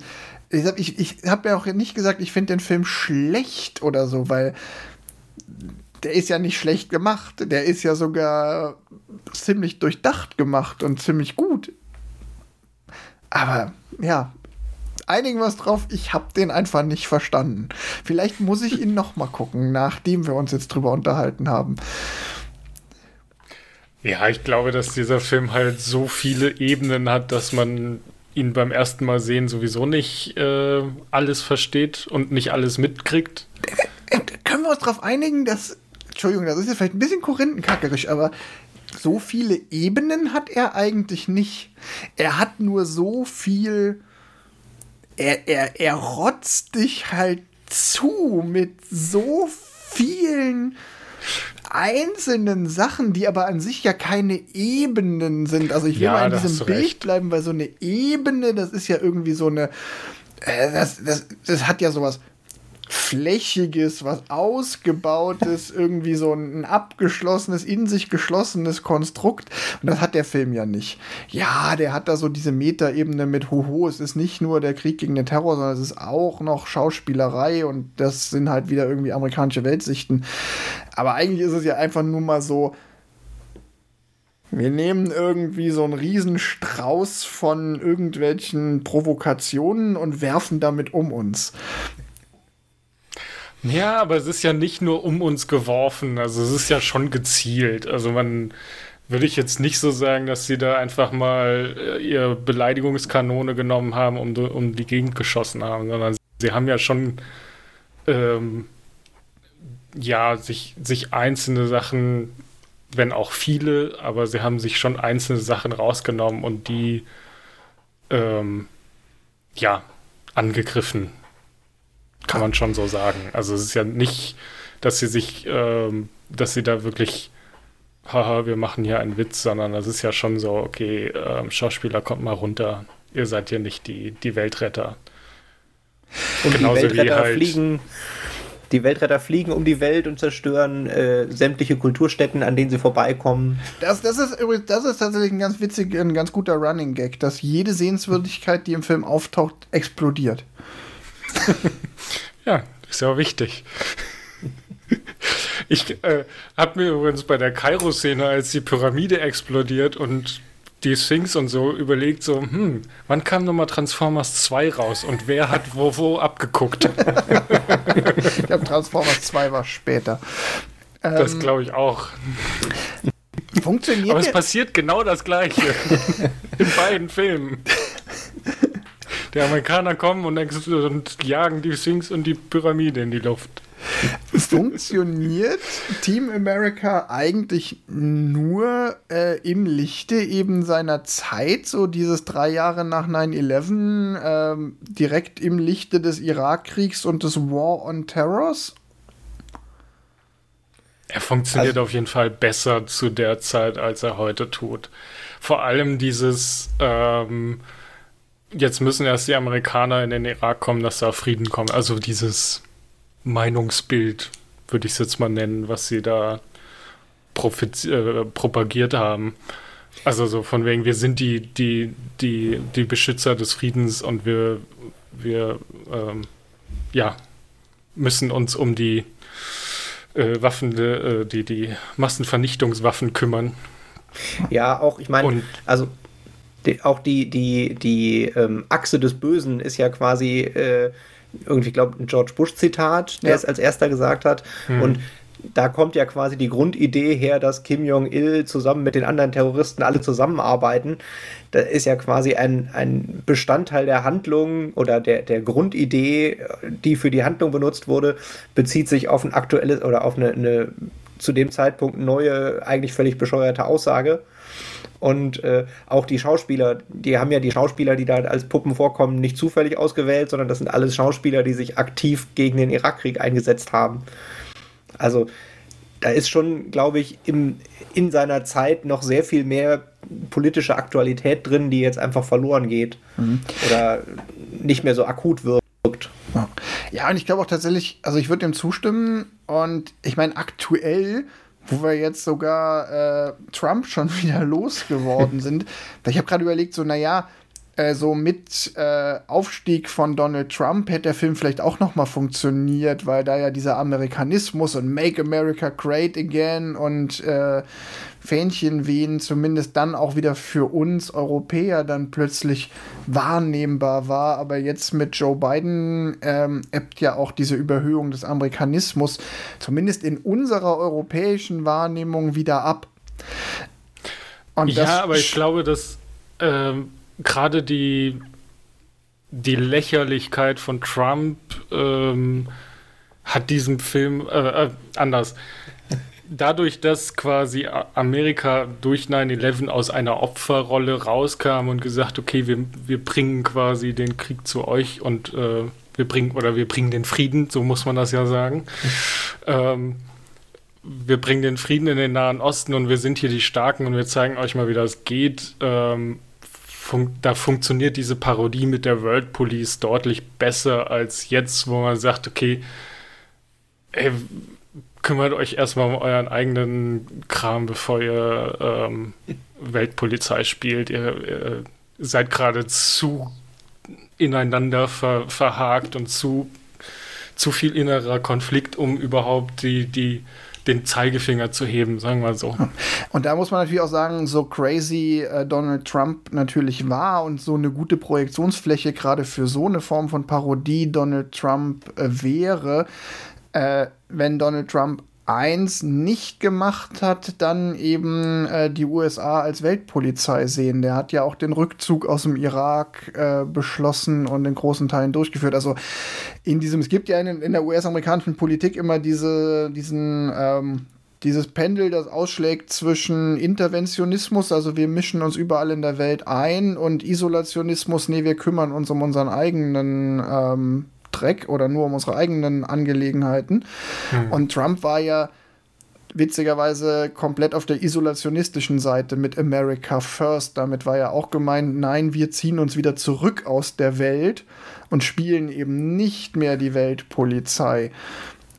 Speaker 1: ich habe ich, ich hab ja auch nicht gesagt, ich finde den Film schlecht oder so, weil der ist ja nicht schlecht gemacht. Der ist ja sogar ziemlich durchdacht gemacht und ziemlich gut. Aber ja, einigen wir uns drauf, ich habe den einfach nicht verstanden. Vielleicht muss ich ihn noch mal gucken, nachdem wir uns jetzt drüber unterhalten haben.
Speaker 3: Ja, ich glaube, dass dieser Film halt so viele Ebenen hat, dass man ihn beim ersten Mal sehen sowieso nicht äh, alles versteht und nicht alles mitkriegt.
Speaker 1: Äh, können wir uns darauf einigen, dass, Entschuldigung, das ist jetzt vielleicht ein bisschen korinthenkackerisch, aber so viele Ebenen hat er eigentlich nicht. Er hat nur so viel er, er, er rotzt dich halt zu mit so vielen einzelnen Sachen, die aber an sich ja keine Ebenen sind. Also ich will ja, mal in diesem Bild recht. bleiben, weil so eine Ebene, das ist ja irgendwie so eine äh, das, das, das hat ja sowas Flächiges, was Ausgebautes, irgendwie so ein abgeschlossenes, in sich geschlossenes Konstrukt. Und das hat der Film ja nicht. Ja, der hat da so diese Metaebene mit Hoho. Es ist nicht nur der Krieg gegen den Terror, sondern es ist auch noch Schauspielerei und das sind halt wieder irgendwie amerikanische Weltsichten. Aber eigentlich ist es ja einfach nur mal so, wir nehmen irgendwie so einen Riesenstrauß von irgendwelchen Provokationen und werfen damit um uns.
Speaker 3: Ja, aber es ist ja nicht nur um uns geworfen, also es ist ja schon gezielt. Also man würde ich jetzt nicht so sagen, dass sie da einfach mal äh, ihr Beleidigungskanone genommen haben, um, um die Gegend geschossen haben, sondern sie haben ja schon ähm, ja, sich, sich einzelne Sachen, wenn auch viele, aber sie haben sich schon einzelne Sachen rausgenommen und die ähm, ja, angegriffen. Kann man schon so sagen. Also es ist ja nicht, dass sie sich, ähm, dass sie da wirklich, haha, wir machen hier einen Witz, sondern das ist ja schon so, okay, ähm, Schauspieler, kommt mal runter. Ihr seid ja nicht die, die Weltretter.
Speaker 2: Und Genauso die Weltretter halt, fliegen. Die Weltretter fliegen um die Welt und zerstören äh, sämtliche Kulturstätten, an denen sie vorbeikommen.
Speaker 1: Das, das ist übrigens, das ist tatsächlich ein ganz witzig, ein ganz guter Running Gag, dass jede Sehenswürdigkeit, die im Film auftaucht, explodiert.
Speaker 3: ja, ist ja auch wichtig. Ich äh, habe mir übrigens bei der Kairo-Szene, als die Pyramide explodiert und die Sphinx und so überlegt, so, hm, wann kam nochmal Transformers 2 raus und wer hat wo wo abgeguckt?
Speaker 1: ich glaube, Transformers 2 war später.
Speaker 3: Das ähm, glaube ich auch.
Speaker 1: Funktioniert
Speaker 3: Aber es passiert genau das Gleiche in beiden Filmen. Die Amerikaner kommen und, und jagen die Sphinx und die Pyramide in die Luft.
Speaker 1: Funktioniert Team America eigentlich nur äh, im Lichte eben seiner Zeit, so dieses drei Jahre nach 9-11, äh, direkt im Lichte des Irakkriegs und des War on Terrors?
Speaker 3: Er funktioniert also, auf jeden Fall besser zu der Zeit, als er heute tut. Vor allem dieses ähm, jetzt müssen erst die Amerikaner in den Irak kommen, dass da Frieden kommt. Also dieses Meinungsbild, würde ich es jetzt mal nennen, was sie da äh, propagiert haben. Also so von wegen, wir sind die, die, die, die Beschützer des Friedens und wir, wir ähm, ja, müssen uns um die äh, Waffen, äh, die, die Massenvernichtungswaffen kümmern.
Speaker 2: Ja, auch, ich meine, also die, auch die, die, die ähm, Achse des Bösen ist ja quasi äh, irgendwie, glaube ein George Bush-Zitat, der ja. es als erster gesagt hat. Mhm. Und da kommt ja quasi die Grundidee her, dass Kim Jong-il zusammen mit den anderen Terroristen alle zusammenarbeiten. Da ist ja quasi ein, ein Bestandteil der Handlung oder der, der Grundidee, die für die Handlung benutzt wurde, bezieht sich auf ein aktuelles oder auf eine, eine zu dem Zeitpunkt neue, eigentlich völlig bescheuerte Aussage. Und äh, auch die Schauspieler, die haben ja die Schauspieler, die da als Puppen vorkommen, nicht zufällig ausgewählt, sondern das sind alles Schauspieler, die sich aktiv gegen den Irakkrieg eingesetzt haben. Also da ist schon, glaube ich, im, in seiner Zeit noch sehr viel mehr politische Aktualität drin, die jetzt einfach verloren geht mhm. oder nicht mehr so akut wirkt.
Speaker 1: Ja, und ich glaube auch tatsächlich, also ich würde dem zustimmen und ich meine, aktuell wo wir jetzt sogar äh, Trump schon wieder losgeworden sind. ich habe gerade überlegt, so, naja, äh, so mit äh, Aufstieg von Donald Trump hätte der Film vielleicht auch noch mal funktioniert, weil da ja dieser Amerikanismus und Make America Great Again und äh, Fähnchen wehen zumindest dann auch wieder für uns Europäer dann plötzlich wahrnehmbar war. Aber jetzt mit Joe Biden ähm, ebbt ja auch diese Überhöhung des Amerikanismus zumindest in unserer europäischen Wahrnehmung wieder ab.
Speaker 3: Und ja, aber ich glaube, dass ähm, gerade die, die Lächerlichkeit von Trump ähm, hat diesem Film äh, äh, anders dadurch, dass quasi Amerika durch 9-11 aus einer Opferrolle rauskam und gesagt, okay, wir, wir bringen quasi den Krieg zu euch und äh, wir bringen, oder wir bringen den Frieden, so muss man das ja sagen. ähm, wir bringen den Frieden in den Nahen Osten und wir sind hier die Starken und wir zeigen euch mal, wie das geht. Ähm, fun da funktioniert diese Parodie mit der World Police deutlich besser als jetzt, wo man sagt, okay, ey, kümmert euch erstmal um euren eigenen Kram, bevor ihr ähm, Weltpolizei spielt. Ihr, ihr seid gerade zu ineinander ver verhakt und zu, zu viel innerer Konflikt, um überhaupt die, die, den Zeigefinger zu heben, sagen wir so.
Speaker 1: Und da muss man natürlich auch sagen, so crazy äh, Donald Trump natürlich war und so eine gute Projektionsfläche gerade für so eine Form von Parodie Donald Trump äh, wäre, äh, wenn Donald Trump eins nicht gemacht hat, dann eben äh, die USA als Weltpolizei sehen. Der hat ja auch den Rückzug aus dem Irak äh, beschlossen und in großen Teilen durchgeführt. Also in diesem, es gibt ja in, in der US-amerikanischen Politik immer diese, diesen, ähm, dieses Pendel, das ausschlägt zwischen Interventionismus, also wir mischen uns überall in der Welt ein, und Isolationismus, nee, wir kümmern uns um unseren eigenen ähm, Dreck oder nur um unsere eigenen Angelegenheiten. Mhm. Und Trump war ja witzigerweise komplett auf der isolationistischen Seite mit America First. Damit war ja auch gemeint, nein, wir ziehen uns wieder zurück aus der Welt und spielen eben nicht mehr die Weltpolizei.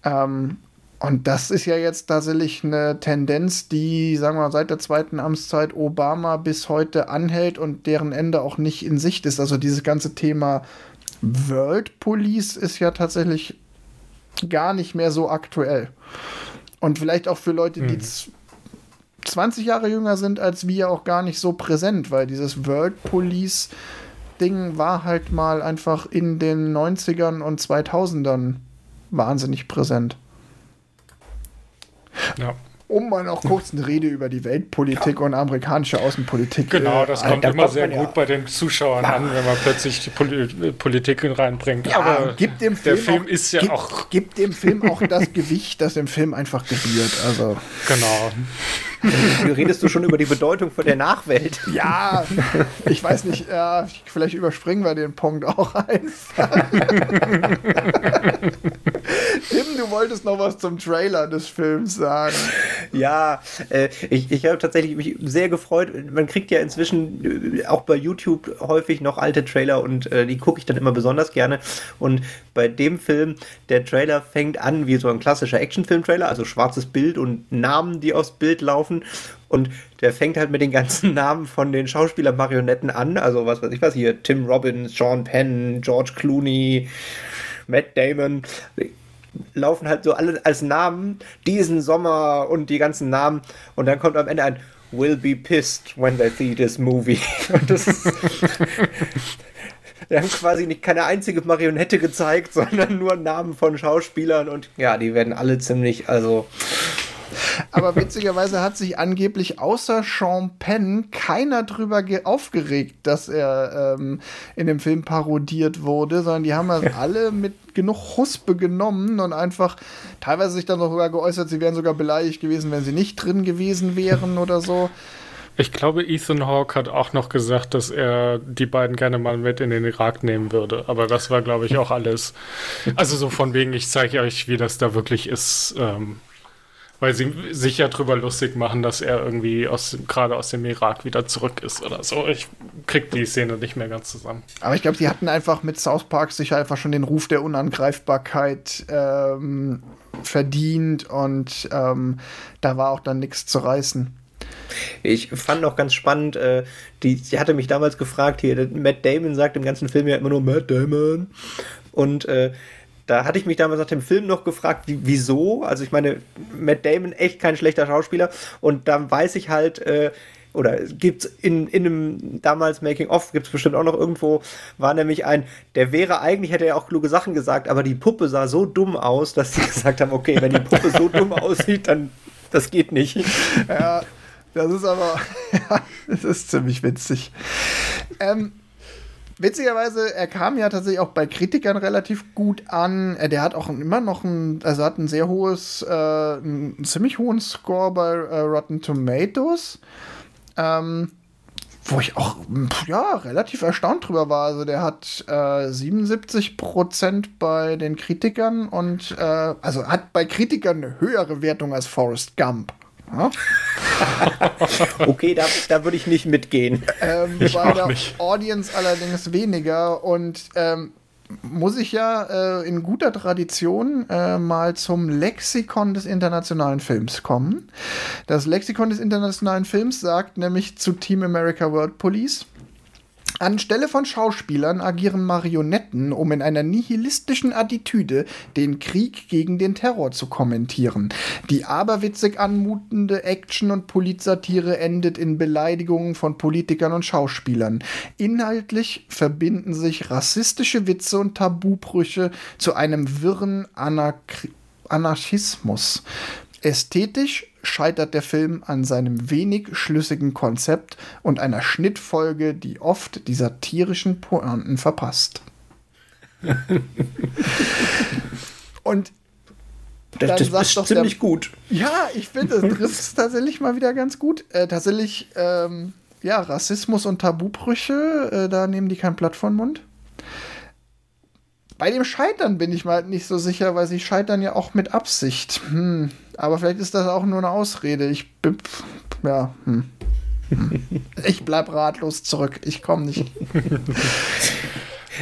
Speaker 1: Ähm, und das ist ja jetzt tatsächlich eine Tendenz, die, sagen wir mal, seit der zweiten Amtszeit Obama bis heute anhält und deren Ende auch nicht in Sicht ist. Also dieses ganze Thema World Police ist ja tatsächlich gar nicht mehr so aktuell. Und vielleicht auch für Leute, die hm. 20 Jahre jünger sind als wir, auch gar nicht so präsent, weil dieses World Police Ding war halt mal einfach in den 90ern und 2000ern wahnsinnig präsent. Ja um mal noch kurz eine Rede über die Weltpolitik ja. und amerikanische Außenpolitik.
Speaker 3: Genau, das äh, kommt da immer sehr gut ja. bei den Zuschauern ja. an, wenn man plötzlich die Pol Politik reinbringt.
Speaker 1: Ja, Aber gibt dem Film der Film auch, ist ja gibt, auch. Gibt dem Film auch das Gewicht, das dem Film einfach gebührt. Also.
Speaker 3: Genau.
Speaker 2: Redest du schon über die Bedeutung von der Nachwelt?
Speaker 1: Ja, ich weiß nicht, äh, vielleicht überspringen wir den Punkt auch einfach. Tim, du wolltest noch was zum Trailer des Films sagen.
Speaker 2: Ja, äh, ich, ich habe tatsächlich mich sehr gefreut. Man kriegt ja inzwischen äh, auch bei YouTube häufig noch alte Trailer und äh, die gucke ich dann immer besonders gerne. Und bei dem Film, der Trailer fängt an wie so ein klassischer Actionfilm-Trailer, also schwarzes Bild und Namen, die aufs Bild laufen. Und der fängt halt mit den ganzen Namen von den Schauspieler-Marionetten an. Also was weiß ich was hier, Tim Robbins, Sean Penn, George Clooney, Matt Damon laufen halt so alle als Namen diesen Sommer und die ganzen Namen und dann kommt am Ende ein Will be pissed when they see this movie. Und das ist, Wir haben quasi nicht keine einzige Marionette gezeigt, sondern nur Namen von Schauspielern und ja, die werden alle ziemlich, also
Speaker 1: aber witzigerweise hat sich angeblich außer Sean Penn keiner drüber aufgeregt, dass er ähm, in dem Film parodiert wurde, sondern die haben das alle mit genug Huspe genommen und einfach teilweise sich dann sogar geäußert, sie wären sogar beleidigt gewesen, wenn sie nicht drin gewesen wären oder so.
Speaker 3: Ich glaube, Ethan Hawke hat auch noch gesagt, dass er die beiden gerne mal mit in den Irak nehmen würde. Aber das war, glaube ich, auch alles. Also so von wegen, ich zeige euch, wie das da wirklich ist. Ähm, weil sie sich ja drüber lustig machen, dass er irgendwie aus, gerade aus dem Irak wieder zurück ist oder so. Ich krieg die Szene nicht mehr ganz zusammen.
Speaker 1: Aber ich glaube, sie hatten einfach mit South Park sich einfach schon den Ruf der Unangreifbarkeit ähm, verdient und ähm, da war auch dann nichts zu reißen.
Speaker 2: Ich fand noch ganz spannend, äh, die, sie hatte mich damals gefragt, hier, Matt Damon sagt im ganzen Film ja immer nur Matt Damon. Und äh, da hatte ich mich damals nach dem Film noch gefragt, wie, wieso. Also ich meine, Matt Damon echt kein schlechter Schauspieler. Und dann weiß ich halt, äh, oder gibt es in, in einem damals Making-of, gibt es bestimmt auch noch irgendwo, war nämlich ein, der wäre eigentlich, hätte er auch kluge Sachen gesagt, aber die Puppe sah so dumm aus, dass sie gesagt haben, okay, wenn die Puppe so dumm aussieht, dann das geht nicht.
Speaker 1: Ja, das ist aber, ja, das ist ziemlich witzig. Ähm, Witzigerweise, er kam ja tatsächlich auch bei Kritikern relativ gut an. Äh, der hat auch immer noch ein, also hat ein sehr hohes, äh, einen ziemlich hohen Score bei äh, Rotten Tomatoes. Ähm, wo ich auch ja relativ erstaunt drüber war. Also der hat äh, 77% bei den Kritikern und äh, also hat bei Kritikern eine höhere Wertung als Forrest Gump. Ja?
Speaker 2: okay, da, da würde ich nicht mitgehen.
Speaker 1: Ähm,
Speaker 3: Ich
Speaker 1: bei
Speaker 3: auch
Speaker 1: der
Speaker 3: nicht.
Speaker 1: Audience allerdings weniger und ähm, muss ich ja äh, in guter Tradition äh, mal zum Lexikon des internationalen Films kommen. Das Lexikon des internationalen Films sagt nämlich zu Team America World Police. Anstelle von Schauspielern agieren Marionetten, um in einer nihilistischen Attitüde den Krieg gegen den Terror zu kommentieren. Die aberwitzig anmutende Action- und Politsatire endet in Beleidigungen von Politikern und Schauspielern. Inhaltlich verbinden sich rassistische Witze und Tabubrüche zu einem wirren Anarch Anarchismus. Ästhetisch scheitert der Film an seinem wenig schlüssigen Konzept und einer Schnittfolge, die oft die satirischen Pointen verpasst. und
Speaker 2: Das,
Speaker 1: Dann
Speaker 2: das ist
Speaker 1: doch
Speaker 2: ziemlich
Speaker 1: der-
Speaker 2: gut.
Speaker 1: ja, ich finde, das trifft es tatsächlich mal wieder ganz gut. Äh, tatsächlich, ähm, ja, Rassismus und Tabubrüche, äh, da nehmen die kein Blatt von Mund. Bei dem Scheitern bin ich mal nicht so sicher, weil sie scheitern ja auch mit Absicht. Hm. Aber vielleicht ist das auch nur eine Ausrede. Ich bin, ja, hm. Ich bleib ratlos zurück. Ich komme nicht.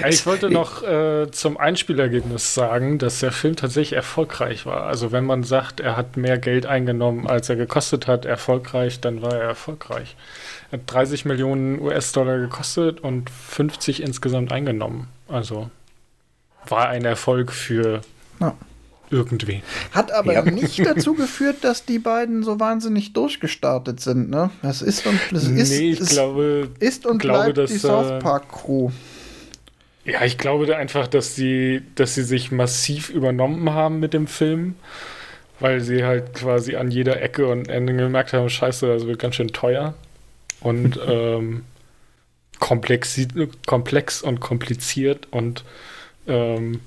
Speaker 3: Ich wollte noch äh, zum Einspielergebnis sagen, dass der Film tatsächlich erfolgreich war. Also wenn man sagt, er hat mehr Geld eingenommen, als er gekostet hat, erfolgreich, dann war er erfolgreich. Er hat 30 Millionen US-Dollar gekostet und 50 insgesamt eingenommen. Also war ein Erfolg für
Speaker 1: Ja.
Speaker 3: Irgendwen.
Speaker 1: Hat aber
Speaker 2: Ja.
Speaker 1: nicht dazu geführt, dass die beiden so wahnsinnig durchgestartet sind, ne? Das ist und das ist,
Speaker 3: nee, ich glaube,
Speaker 1: ist und
Speaker 3: glaube,
Speaker 1: bleibt
Speaker 3: dass,
Speaker 1: die South Park Crew.
Speaker 3: Ja, ich glaube da einfach, dass sie, dass sie sich massiv übernommen haben mit dem Film, weil sie halt quasi an jeder Ecke und Ende gemerkt haben, scheiße, das wird ganz schön teuer und ähm, komplex, komplex und kompliziert und ähm,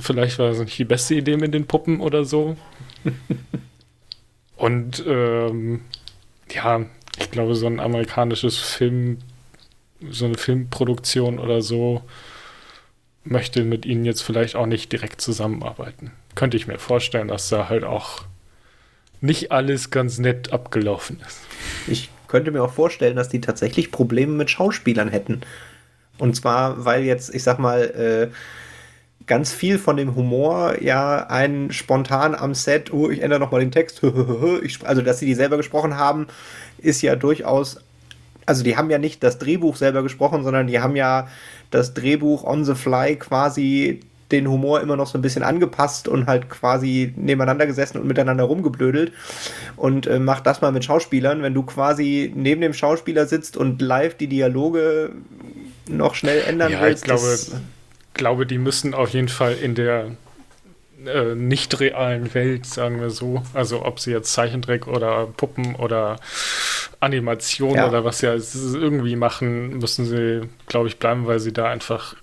Speaker 3: vielleicht war es nicht die beste Idee mit den Puppen oder so. und ähm, ja, ich glaube, so ein amerikanisches Film, so eine Filmproduktion oder so möchte mit ihnen jetzt vielleicht auch nicht direkt zusammenarbeiten. Könnte ich mir vorstellen, dass da halt auch nicht alles ganz nett abgelaufen ist.
Speaker 2: Ich könnte mir auch vorstellen, dass die tatsächlich Probleme mit Schauspielern hätten. Und zwar, weil jetzt, ich sag mal, äh, ganz viel von dem Humor ja ein spontan am Set, oh, ich ändere nochmal den Text, ich, also dass sie die selber gesprochen haben, ist ja durchaus, also die haben ja nicht das Drehbuch selber gesprochen, sondern die haben ja das Drehbuch on the fly quasi den Humor immer noch so ein bisschen angepasst und halt quasi nebeneinander gesessen und miteinander rumgeblödelt und äh, mach das mal mit Schauspielern, wenn du quasi neben dem Schauspieler sitzt und live die Dialoge noch schnell ändern
Speaker 3: Ja,
Speaker 2: willst.
Speaker 3: ich glaube,
Speaker 2: das-
Speaker 3: glaube, die müssen auf jeden Fall in der äh, nicht realen Welt, sagen wir so, also ob sie jetzt Zeichentrick oder Puppen oder Animation
Speaker 2: Ja.
Speaker 3: oder was ja irgendwie machen, müssen sie, glaube ich, bleiben, weil sie da einfach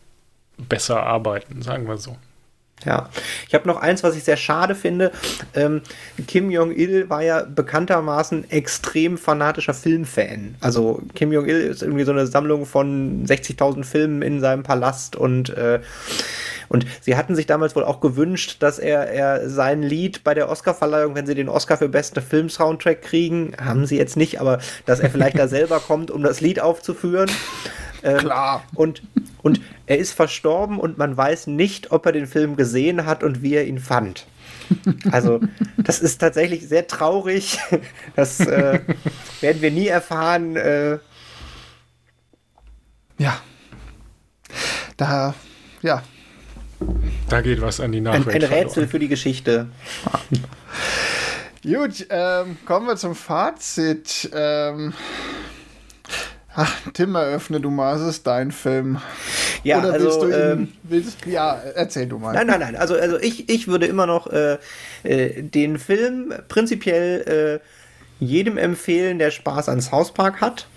Speaker 3: besser arbeiten, sagen wir so.
Speaker 2: Ja, ich habe noch eins, was ich sehr schade finde. Ähm, Kim Jong-il war ja bekanntermaßen extrem fanatischer Filmfan. Also Kim Jong-il ist irgendwie so eine Sammlung von 60.000 Filmen in seinem Palast und äh, und sie hatten sich damals wohl auch gewünscht, dass er, er sein Lied bei der Oscarverleihung, wenn sie den Oscar für beste Film-Soundtrack kriegen, haben sie jetzt nicht, aber dass er vielleicht da selber kommt, um das Lied aufzuführen. Ähm,
Speaker 1: Klar.
Speaker 2: Und, und er ist verstorben und man weiß nicht, ob er den Film gesehen hat und wie er ihn fand. Also, das ist tatsächlich sehr traurig. Das äh, werden wir nie erfahren. Äh,
Speaker 1: Ja. Da, ja.
Speaker 3: Da geht was an die
Speaker 2: ein,
Speaker 3: Nachwelt.
Speaker 2: ein Rätsel
Speaker 3: verloren.
Speaker 2: für die Geschichte.
Speaker 1: Gut, ähm, kommen wir zum Fazit. Ähm, ach, Tim, eröffne du mal, es ist dein Film.
Speaker 2: Ja,
Speaker 1: Oder willst
Speaker 2: also,
Speaker 1: du ihn,
Speaker 2: ähm,
Speaker 1: willst, ja, erzähl du mal.
Speaker 2: Nein, nein, nein. Also, also ich, ich würde immer noch äh, äh, den Film prinzipiell äh, jedem empfehlen, der Spaß an South Park hat.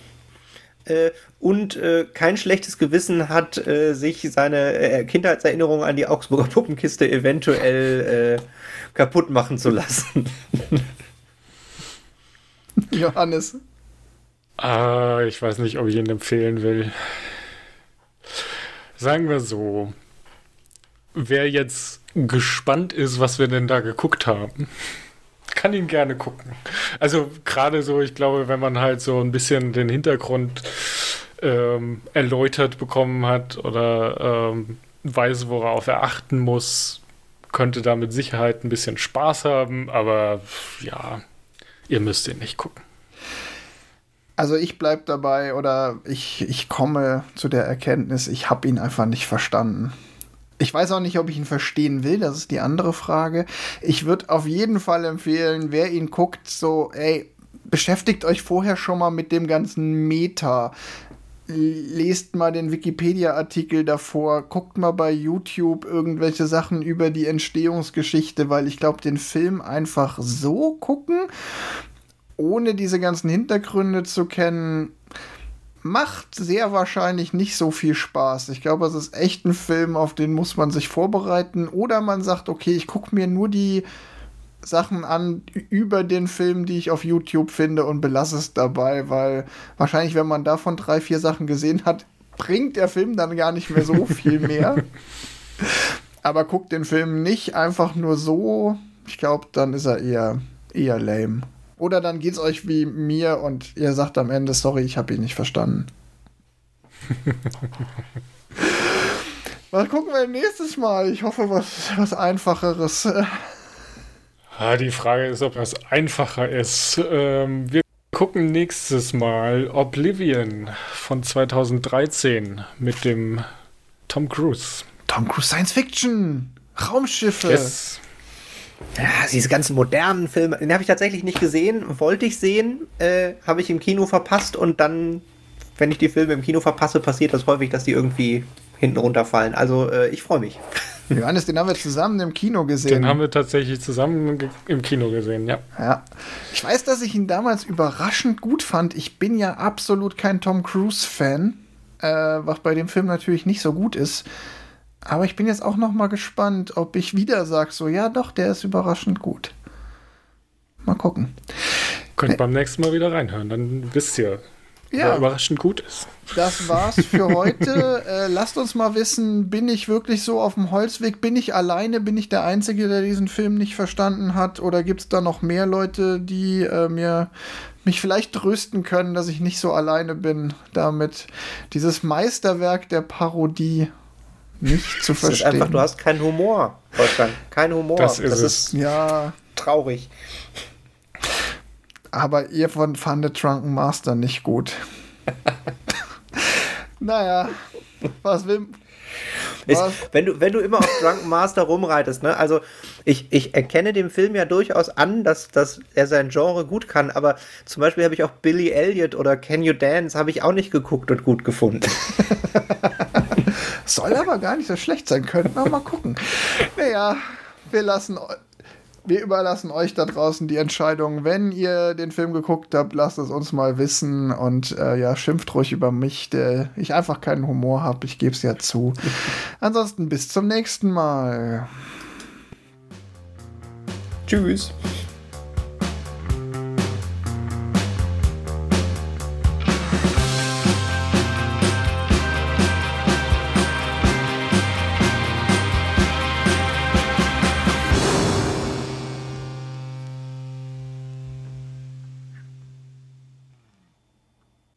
Speaker 2: Äh, und äh, kein schlechtes Gewissen hat, sich seine Kindheitserinnerungen an die Augsburger Puppenkiste eventuell kaputt machen zu lassen.
Speaker 1: Johannes.
Speaker 3: Ah, ich weiß nicht, ob ich ihn empfehlen will. Sagen wir so. Wer jetzt gespannt ist, was wir denn da geguckt haben, kann ihn gerne gucken. Also gerade so, ich glaube, wenn man halt so ein bisschen den Hintergrund ähm, erläutert bekommen hat oder ähm, weiß, worauf er achten muss, könnte da mit Sicherheit ein bisschen Spaß haben, aber ja, ihr müsst ihn nicht gucken.
Speaker 1: Also ich bleibe dabei oder ich, ich komme zu der Erkenntnis, ich habe ihn einfach nicht verstanden. Ich weiß auch nicht, ob ich ihn verstehen will, das ist die andere Frage. Ich würde auf jeden Fall empfehlen, wer ihn guckt, so, ey, beschäftigt euch vorher schon mal mit dem ganzen Meta. Lest mal den Wikipedia-Artikel davor, guckt mal bei YouTube irgendwelche Sachen über die Entstehungsgeschichte, weil ich glaube, den Film einfach so gucken, ohne diese ganzen Hintergründe zu kennen, macht sehr wahrscheinlich nicht so viel Spaß. Ich glaube, es ist echt ein Film, auf den muss man sich vorbereiten. Oder man sagt, okay, ich gucke mir nur die Sachen an über den Film, die ich auf YouTube finde und belasse es dabei, weil wahrscheinlich, wenn man davon drei, vier Sachen gesehen hat, bringt der Film dann gar nicht mehr so viel mehr. Aber guckt den Film nicht einfach nur so. Ich glaube, dann ist er eher, eher lame. Oder dann geht's euch wie mir und ihr sagt am Ende, sorry, ich habe ihn nicht verstanden. was gucken wir nächstes Mal? Ich hoffe, was, was einfacheres.
Speaker 3: Ah, die Frage ist, ob das einfacher ist. Ähm, wir gucken nächstes Mal Oblivion von 2013 mit dem Tom Cruise.
Speaker 1: Tom Cruise Science Fiction. Raumschiffe. Yes.
Speaker 2: Ja, diese ganzen modernen Filme, den habe ich tatsächlich nicht gesehen, wollte ich sehen, äh, habe ich im Kino verpasst und dann, wenn ich die Filme im Kino verpasse, passiert das häufig, dass die irgendwie hinten runterfallen. Also äh, ich freue mich.
Speaker 1: Johannes, den haben wir zusammen im Kino gesehen.
Speaker 3: Den haben wir tatsächlich zusammen im Kino gesehen, ja.
Speaker 1: Ja. Ich weiß, dass ich ihn damals überraschend gut fand. Ich bin ja absolut kein Tom Cruise-Fan, äh, was bei dem Film natürlich nicht so gut ist. Aber ich bin jetzt auch noch mal gespannt, ob ich wieder sage, so, ja doch, der ist überraschend gut. Mal gucken.
Speaker 3: Könnt nee. beim nächsten Mal wieder reinhören, dann wisst ihr, ja. wer überraschend gut ist.
Speaker 1: Das war's für heute. äh, lasst uns mal wissen, bin ich wirklich so auf dem Holzweg? Bin ich alleine? Bin ich der Einzige, der diesen Film nicht verstanden hat? Oder gibt es da noch mehr Leute, die äh, mir mich vielleicht trösten können, dass ich nicht so alleine bin damit? Dieses Meisterwerk der Parodie nicht zu verstehen. Das ist einfach,
Speaker 2: du hast keinen Humor, Wolfgang. Kein Humor.
Speaker 3: Das ist, das ist
Speaker 1: ja
Speaker 2: traurig.
Speaker 1: Aber ihr von fandet Drunken Master nicht gut. naja, was will.
Speaker 2: Ist, wenn, du, wenn du immer auf Drunken Master rumreitest, ne? Also ich, ich erkenne dem Film ja durchaus an, dass, dass er sein Genre gut kann, aber zum Beispiel habe ich auch Billy Elliot oder Can You Dance habe ich auch nicht geguckt und gut gefunden.
Speaker 1: Soll aber gar nicht so schlecht sein. Könnten wir mal gucken. Naja, wir lassen wir überlassen euch da draußen die Entscheidung. Wenn ihr den Film geguckt habt, lasst es uns mal wissen und äh, ja, schimpft ruhig über mich, der ich einfach keinen Humor habe. Ich gebe es ja zu. Ansonsten bis zum nächsten Mal.
Speaker 2: Tschüss.